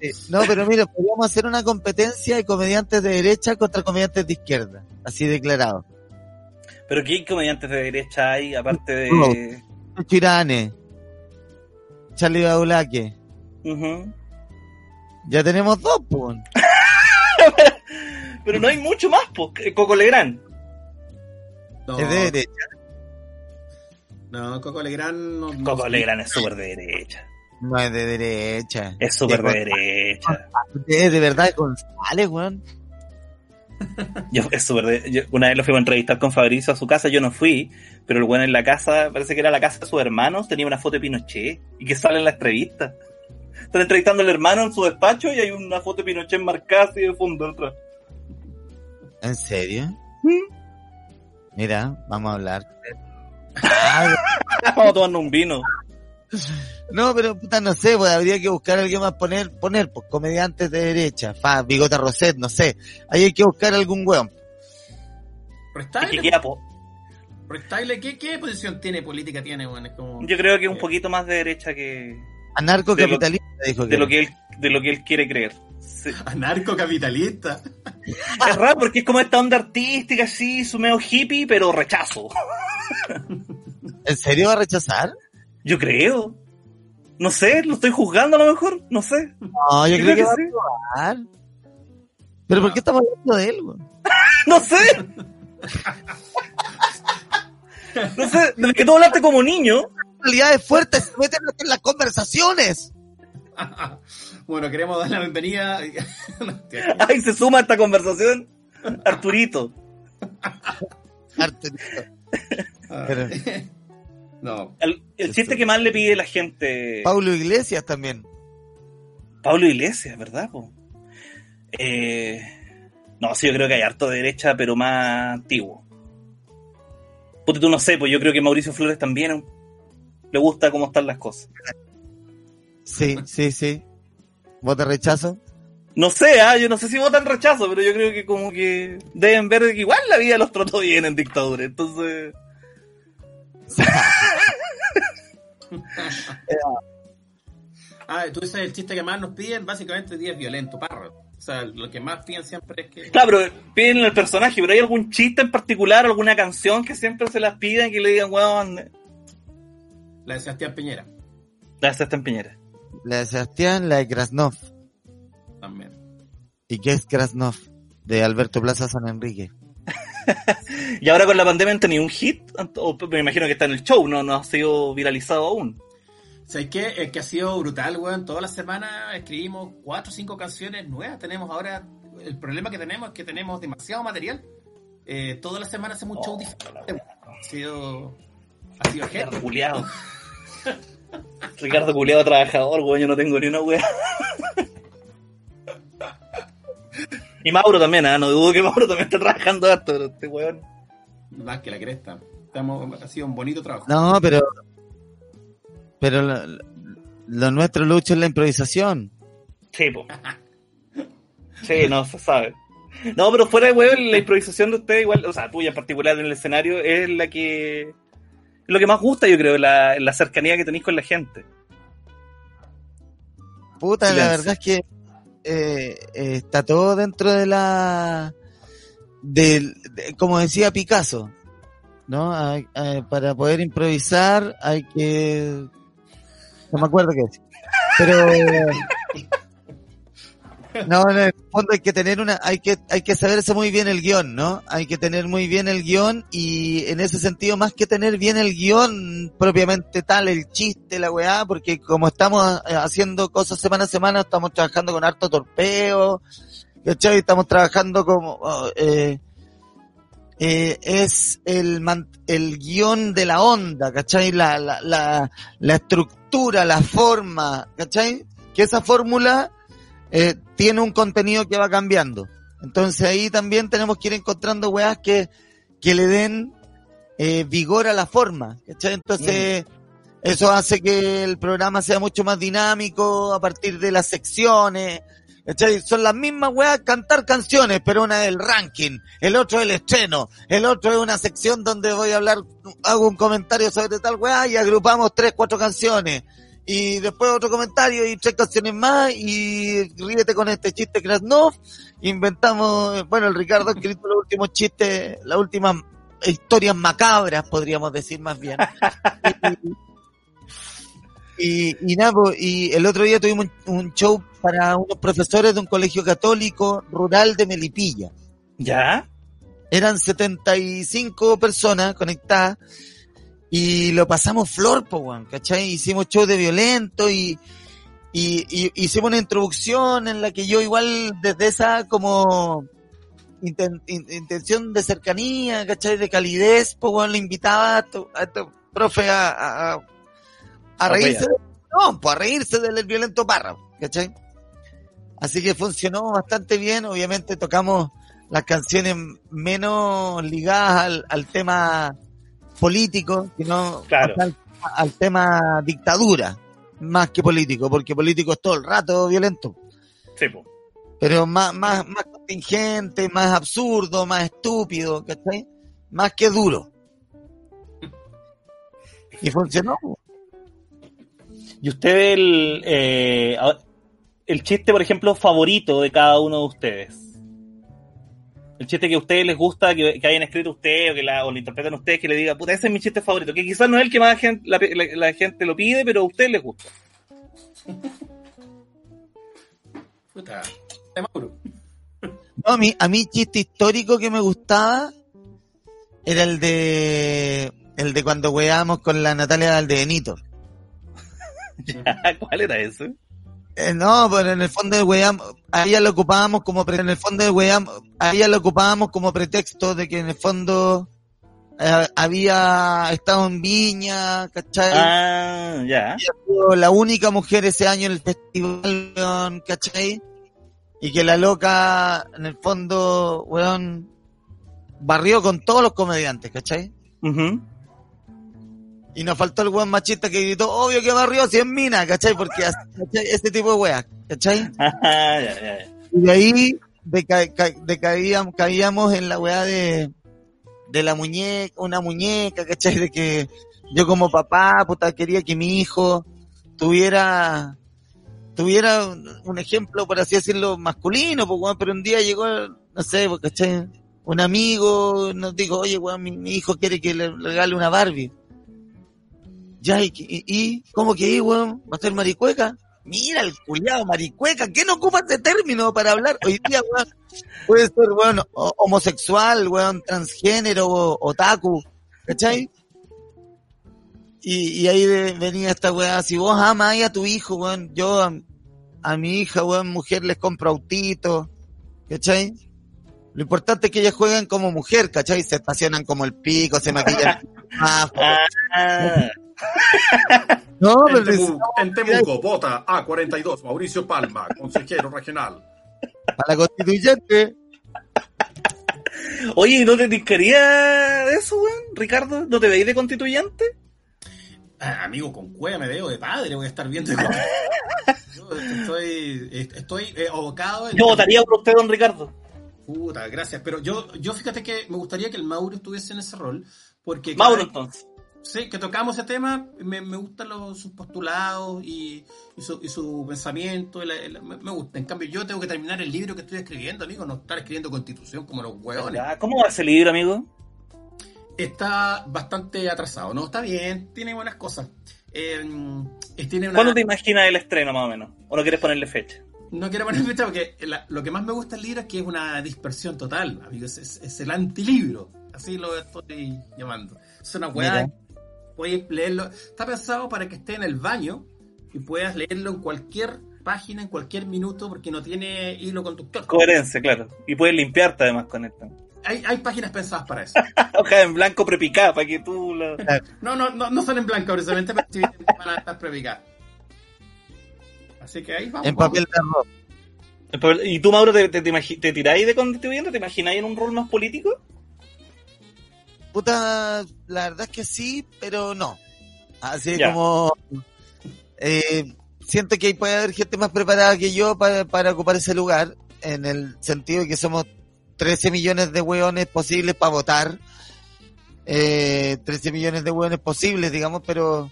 Sí. No, pero mira, podríamos hacer una competencia de comediantes de derecha contra comediantes de izquierda. Así declarado. Pero ¿qué comediantes de derecha hay aparte de... Chirane. Charlie Baulaque. Ujú. Ya tenemos dos, pues. Pero no hay mucho más, pues. Coco Legrand. No, Es de derecha. No, Coco Legrand no. Coco. Legrand es súper de derecha. No es de derecha. Es súper de De- derecha. Es de verdad González, weón. Yo, es de- yo una vez lo fui a entrevistar con Fabricio a su casa, yo no fui, pero el bueno en la casa, parece que era la casa de sus hermanos, tenía una foto de Pinochet y que sale en la entrevista. Están entrevistando al hermano en su despacho y hay una foto de Pinochet marcada así de fondo atrás. ¿En serio? ¿Mm? Mira, vamos a hablar. Vamos tomarnos un vino. no, pero puta, no sé, pues habría que buscar a alguien más poner, poner, pues, comediantes de derecha, fa, Bigota Roset, no sé. Ahí hay que buscar algún weón. Po- Freestyle, ¿qué, ¿qué posición tiene política tiene, weón? Es como... Yo creo que es un poquito más de derecha que Anarcocapitalista, dijo que. de lo que él, de lo que él quiere creer. Sí. Anarcocapitalista. Es raro porque es como esta onda artística así, su medio hippie, pero rechazo. ¿En serio va a rechazar? Yo creo. No sé, lo estoy juzgando a lo mejor, no sé. No, yo, Yo creo, creo que, que va sí. a probar. ¿Pero por qué estamos hablando de él, weón? No sé. No sé, desde que tú hablaste como niño, Realidades fuertes se meten en las conversaciones. bueno, queremos dar la bienvenida. ay, se suma a esta conversación Arturito. Arturito. Pero- no, El, el chiste que más le pide la gente. Paulo Iglesias también. Pablo Iglesias, ¿verdad? po? Eh, no, sí, yo creo que hay harto de derecha, pero más antiguo. Puta, tú no sé, pues yo creo que Mauricio Flores también le gusta cómo están las cosas. Sí, sí, sí. ¿Vota rechazo? No sé, ah, yo no sé si votan rechazo, pero yo creo que como que deben ver que igual la vida los trató bien en dictadura, entonces... Ah, tú dices el chiste que más nos piden, básicamente hoy día es violento, parro. O sea, lo que más piden siempre es que. Claro, pero piden el personaje, pero hay algún chiste en particular, alguna canción que siempre se las piden que le digan, weón, La de Sebastián Piñera, la de en Piñera. La de Sebastián, la de Krasnov. ¿Y qué es Krasnov? De Alberto Plaza San Enrique. Y ahora con la pandemia han tenido un hit, o me imagino que está en el show, no, no ha sido viralizado aún. ¿Sabes qué? Es que ha sido brutal, weón. Toda la semana escribimos cuatro o cinco canciones nuevas. Tenemos ahora. El problema que tenemos es que tenemos demasiado material. Eh, toda la semana hacemos un show Oh, diferente. weón. Ha sido. Ha sido Ricardo. Culeado. Ricardo Culeado trabajador, weón, yo no tengo ni una wea. Y Mauro también, ¿ah? no dudo que Mauro también esté trabajando harto, pero este weón. Más que la cresta. Estamos, ha sido un bonito trabajo. No, pero. Pero lo, lo nuestro, Lucho, es la improvisación. Sí, po. Sí, no se sabe. No, pero fuera de weón, la improvisación de usted, igual, o sea, tuya en particular en el escenario, es la que. Es lo que más gusta, yo creo, la, la cercanía que tenéis con la gente. Puta, la verdad es que eh, está todo dentro de la. Del, de- como decía Picasso, ¿no? Para poder improvisar hay que. No me acuerdo qué es. Pero. No, en el fondo hay que tener una, hay que, hay que saberse muy bien el guion, ¿no? Hay que tener muy bien el guion y en ese sentido más que tener bien el guion propiamente tal, el chiste, la weá, porque como estamos eh, haciendo cosas semana a semana, estamos trabajando con harto torpeo, ¿cachai? Estamos trabajando como, oh, eh, eh, es el, el guion de la onda, ¿cachai? La, la, la, la estructura, la forma, ¿cachai? Que esa fórmula eh, tiene un contenido que va cambiando. Entonces ahí también tenemos que ir encontrando weas que, que le den eh, vigor a la forma. ¿cachai? Entonces, Eso hace que el programa sea mucho más dinámico a partir de las secciones. ¿cachai? Son las mismas weas, cantar canciones, pero una es el ranking, el otro es el estreno, el otro es una sección donde voy a hablar, hago un comentario sobre tal wea y agrupamos tres, cuatro canciones. Y después otro comentario y tres canciones más y ríete con este chiste Krasnov. Inventamos, bueno, el Ricardo escrito los últimos chistes, las últimas historias macabras, podríamos decir más bien. Y, y nada, po, y el otro día tuvimos un, un show para unos profesores de un colegio católico rural de Melipilla. ¿Ya? Eran 75 personas conectadas y lo pasamos flor, po, weón, ¿cachai? Hicimos show de violento y, y, y hicimos una introducción en la que yo igual desde esa como inten- in- intención de cercanía, ¿cachai? De calidez, pues weón, le invitaba a tu, a tu profe a, a, a- reírse, apoyar. no, pues a reírse del violento párrafo, ¿cachai? Así que funcionó bastante bien, obviamente tocamos las canciones menos ligadas al, al tema político, sino Claro. al, al tema dictadura, más que político, porque político es todo el rato violento Sí, po. pero más, más, más contingente, más absurdo, más estúpido, ¿cachai? Más que duro. Y funcionó. ¿Y usted el, eh, el chiste, por ejemplo, favorito de cada uno de ustedes? El chiste que a ustedes les gusta, que, que hayan escrito ustedes o que la, o lo interpreten ustedes, que le diga, puta, ese es mi chiste favorito. Que quizás no es el que más gente, la, la- la gente lo pide, pero a ustedes les gusta. Puta. De Mauro. No, a mí, a mí chiste histórico que me gustaba era el de el de cuando weábamos con la Natalia Valdebenito. ¿Cuál era ese? Eh, no, pero en el fondo de weam, a ella lo ocupábamos como pre- en el fondo de weam, a ella lo ocupábamos como pretexto de que en el fondo eh, había estado en Viña, ¿cachai? Ah, ya. la única mujer ese año en el festival, weón, ¿cachai? Y que la loca, en el fondo, weón, barrió con todos los comediantes, ¿cachai? Y nos faltó el weón machista que gritó, obvio que barrió si es mina, ¿cachai? Porque ¿cachai? ese tipo de weas, ¿cachai? Y de ahí decaíamos, caíamos en la weá de, de la muñeca, una muñeca, ¿cachai? De que yo como papá, puta, quería que mi hijo tuviera, tuviera un ejemplo, por así decirlo, masculino, pues, weón, pero un día llegó, no sé, pues, ¿cachai? Un amigo nos dijo, oye, weón, mi, mi hijo quiere que le regale una Barbie. Ya, y, y, y ¿cómo que ahí, weón? ¿Va a ser maricueca? Mira el culiado maricueca, ¿qué no ocupa ese término para hablar? Hoy día, weón, puede ser, weón, ho- homosexual, weón, transgénero, o- otaku, ¿cachai? Y, y ahí de- venía esta weá, si vos amas a tu hijo, weón, yo a, a mi hija, weón, mujer les compro autitos, ¿cachai? Lo importante es que ellas jueguen como mujer, ¿cachai? Se estacionan como el pico, se maquillan. Ah, no, En, pero Temu- en Temuco, vota A42, Mauricio Palma, consejero regional. para la constituyente. Oye, ¿y no te tincaría eso, weón? Ricardo, ¿no te veis de constituyente? Ah, amigo, con cueva me veo de padre, voy a estar viendo. Yo estoy, estoy eh, abocado en. Yo votaría por usted, don Ricardo. Puta, gracias. Pero yo, yo fíjate que me gustaría que el Mauro estuviese en ese rol. Porque Mauro, entonces. Sí, que tocamos ese tema, me, me gustan los, sus postulados y, y su, y su pensamiento, me, gusta. En cambio, yo tengo que terminar el libro que estoy escribiendo, amigo, no estar escribiendo constitución como los hueones. ¿Cómo va ese libro, amigo? Está bastante atrasado, ¿no? Está bien, tiene buenas cosas. Eh, tiene una... ¿Cuándo te imaginas el estreno, más o menos? ¿O no quieres ponerle fecha? No quiero poner fecha porque la- lo que más me gusta del libro es que es una dispersión total, amigos. Es, es el antilibro. Así lo estoy llamando. Es una weá. Puedes leerlo. Está pensado para que esté en el baño y puedas leerlo en cualquier página, en cualquier minuto, porque no tiene hilo conductor. Coherencia, claro. Y puedes limpiarte además con esto. Hay, hay páginas pensadas para eso. Hoja en blanco prepicada para que tú lo... No, no, no, no son en blanco precisamente, pero sí van a estar predicadas. Así que ahí vamos. En papel de arroz. ¿Y tú, Mauro, te, te, te, te tiráis de constituyente? ¿Te imagináis en un rol más político? Puta, la verdad es que sí, pero no. Así Ya. como eh, siento que puede haber gente más preparada que yo para, para ocupar ese lugar, en el sentido de que somos 13 millones de hueones posibles para votar. Eh, 13 millones de hueones posibles, digamos, pero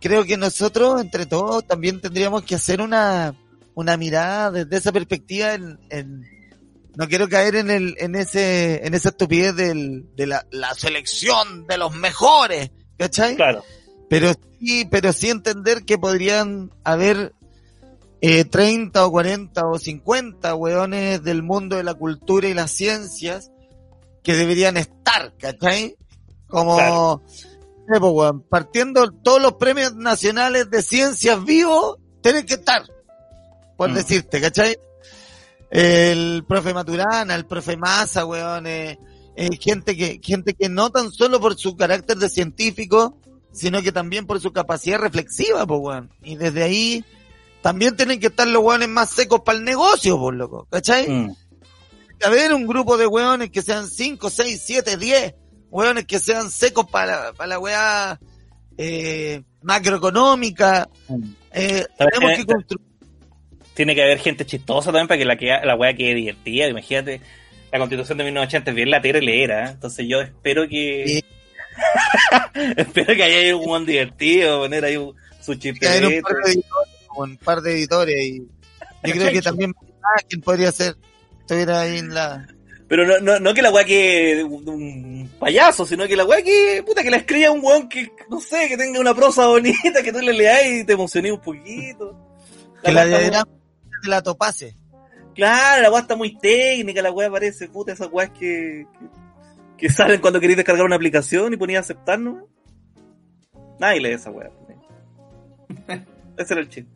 creo que nosotros, entre todos, también tendríamos que hacer una, una mirada desde esa perspectiva en, en- no quiero caer en el, en ese, en esa estupidez del, de la, la selección de los mejores, ¿cachai? Claro. Pero sí, pero sí entender que podrían haber eh, 30 o 40 o 50 weones del mundo de la cultura y las ciencias que deberían estar, ¿cachai? Como, Claro. eh, weón, partiendo todos los premios nacionales de ciencias vivos, tienen que estar, por Mm. decirte, ¿cachai? El profe Maturana, el profe Massa, weón, eh, eh, gente que, gente que no tan solo por su carácter de científico, sino que también por su capacidad reflexiva, pues, weón. Y desde ahí también tienen que estar los weones más secos para el negocio, pues, loco, ¿cachai? Mm. A ver, un grupo de weones que sean 5, 6, 7, 10, weones que sean secos para, para la weá eh, macroeconómica. Eh, ¿Sabes tenemos que construir. Tiene que haber gente chistosa también para que la, que- la weá quede divertida. Imagínate, la constitución de 1980 es bien latera y leera. ¿eh? Entonces yo espero que. Sí. espero que haya un buen divertido, poner ahí un- su que haber un par de editores, un par de editores y yo creo que también quien podría ser estuviera ahí en la Pero no, no, no que la weá que un, payaso, sino que la weá que, puta, que la escriba un weón que, no sé, que tenga una prosa bonita, que tú le leas y te emociones un poquito. que la diagrama de la topase Claro, la weá está muy técnica, la weá parece, puta, esas weas que, que, que salen cuando queréis descargar una aplicación y ponías aceptar, ¿no? Nadie lee esa weá. Ese era el chiste.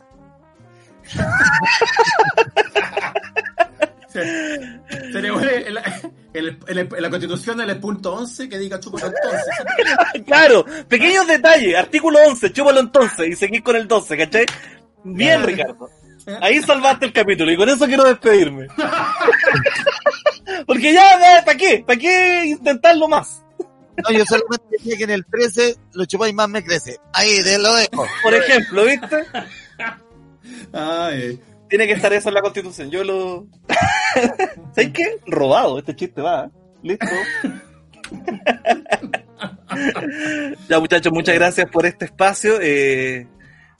Se, le vuelve en la, en el- en el- en la constitución del punto 11 que diga chúpalo entonces. Claro, pequeños detalles, artículo 11, chúpalo entonces y seguís con el 12, ¿cachai? Bien, Claro. Ricardo. Ahí salvaste el capítulo y con eso quiero despedirme. Porque ya, ¿para qué? ¿Para qué intentarlo más? no yo solamente decía que en el 13 lo chupáis más me crece ahí te lo dejo Por ejemplo, ¿viste? Ay, Tiene que estar eso en la constitución. Yo lo. ¿Sabes qué? Robado, este chiste va. Listo. ya, muchachos, muchas gracias por este espacio. Eh,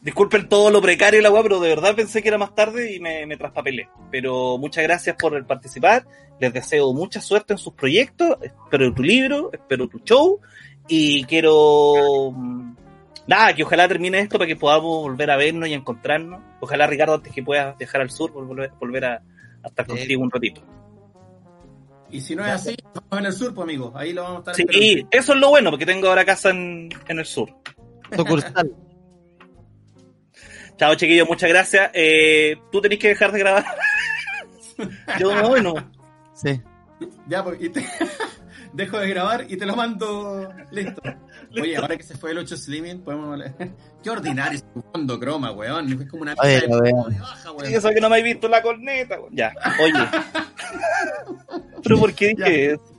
disculpen todo lo precario y la weá, pero de verdad pensé que era más tarde y me, me traspapelé. Pero muchas gracias por el participar. Les deseo mucha suerte en sus proyectos. Espero tu libro, espero tu show. Y quiero. mm, Nada, que ojalá termine esto para que podamos volver a vernos y encontrarnos. Ojalá, Ricardo, antes que puedas viajar al sur, volver, volver a, a estar Sí. contigo un ratito. y si no es así, vamos en el sur, pues amigo. Ahí lo vamos a estar Sí, esperando. eso es lo bueno, porque tengo ahora casa en, en el sur. sucursal Chao, chiquillos, muchas gracias. Eh, Tú tenés que dejar de grabar. Yo no, bueno. sí Ya, pues, y te- dejo de grabar y te lo mando. Listo. Oye, ahora que se fue el 8 Slimming, podemos. Qué ordinario ese fondo croma, weón. Es como una Oye, de, baja, weón. Y eso que no me has visto la corneta. weón. Ya, oye. ¿Pero por qué Ya. dije eso?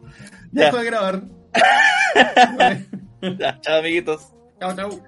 Ya, Dejo de grabar. ya, chao, amiguitos. Chao, chao.